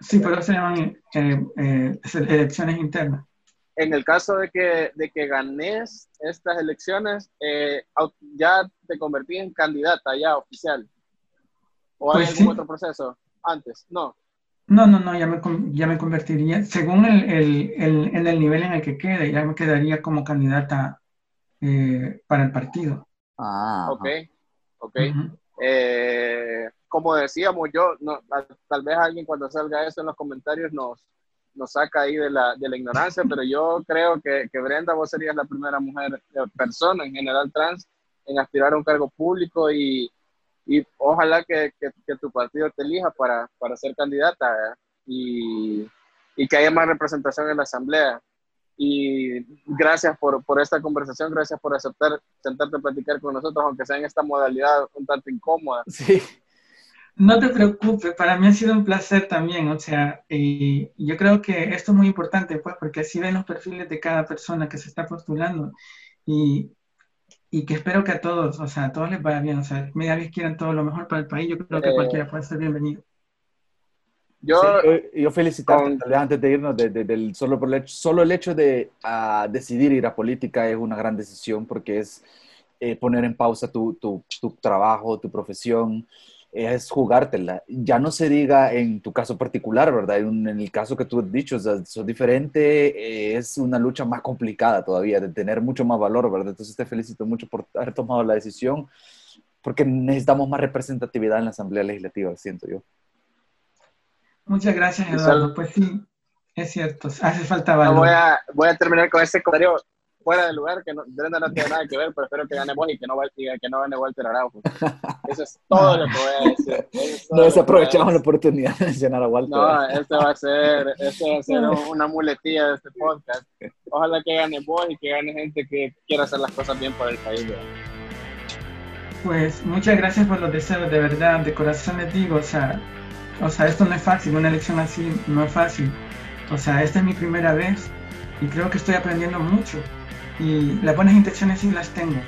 sí, pero se llaman eh, eh, elecciones internas. En el caso de que, de que ganes estas elecciones, ya te convertí en candidata ya oficial. ¿O hay pues algún otro proceso antes? No. No, no, no, ya me, ya me convertiría, según el, el, el, en el nivel en el que quede, ya me quedaría como candidata para el partido. Ah, ok, ok. Eh, como decíamos, yo, no, tal vez alguien cuando salga eso en los comentarios nos, nos saca ahí de la, de la ignorancia, pero yo creo que, que, Brenda, vos serías la primera mujer, eh, persona en general trans, en aspirar a un cargo público y, y ojalá que, que, tu partido te elija para, para ser candidata y, y, que haya más representación en la asamblea. Y gracias por, por, esta conversación, gracias por aceptar sentarte a platicar con nosotros, aunque sea en esta modalidad un tanto incómoda. Sí. No te preocupes, para mí ha sido un placer también, o sea, y yo creo que esto es muy importante, pues, porque así ven los perfiles de cada persona que se está postulando y, y que espero que a todos, o sea, a todos les vaya bien, o sea, media vez quieran todo lo mejor para el país, yo creo que eh, cualquiera puede ser bienvenido. Yo, yo felicitarte, antes de irnos, del, solo, por el hecho, solo el hecho de uh, decidir ir a política es una gran decisión porque es eh, poner en pausa tu, tu, tu, trabajo, tu profesión, es jugártela. Ya no se diga en tu caso particular, ¿verdad? En, el caso que tú has dicho, o sea, sos diferente, eh, es una lucha más complicada todavía, de tener mucho más valor, ¿verdad? Entonces te felicito mucho por haber tomado la decisión porque necesitamos más representatividad en la Asamblea Legislativa, siento yo. Muchas gracias, Eduardo. Pues sí, es cierto, hace falta valor. voy, a, voy a terminar con ese comentario fuera del lugar, que no, Brenda no tiene nada que ver, pero espero que gane vos y que no, que no gane Walter Araujo. Eso es todo lo que voy a decir. No desaprovechamos la oportunidad de mencionar a Walter. No, esto va a ser, esto va a ser una muletilla de este podcast. Ojalá que gane vos y que gane gente que quiera hacer las cosas bien para el país. Pues muchas gracias por los deseos, de verdad, de corazón les digo, o sea, o sea, esto no es fácil, una elección así no es fácil. O sea, esta es mi primera vez y creo que estoy aprendiendo mucho. Y las buenas intenciones sí las tengo.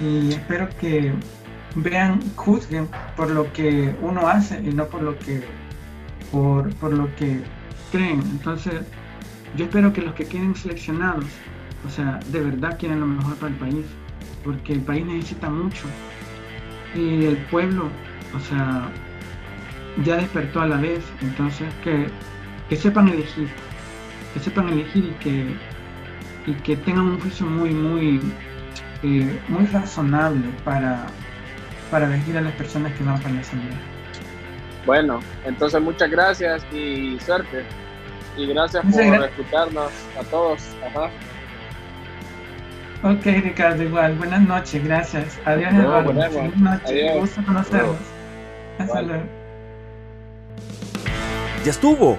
Y espero que vean, juzguen por lo que uno hace y no por lo que, por, por lo que creen. Entonces, yo espero que los que queden seleccionados, o sea, de verdad quieren lo mejor para el país, porque el país necesita mucho. Y el pueblo, o sea, ya despertó a la vez, entonces que, que sepan elegir, que sepan elegir y que, y que tengan un juicio muy, muy, eh, muy razonable para, para elegir a las personas que van para la asamblea. Bueno, entonces muchas gracias y suerte. Y gracias por escucharnos a todos. Ajá. Ok, Ricardo, igual. Buenas noches, gracias. Adiós, Eduardo. Buenas noches. Gusto conocernos. Hasta luego. Ya estuvo.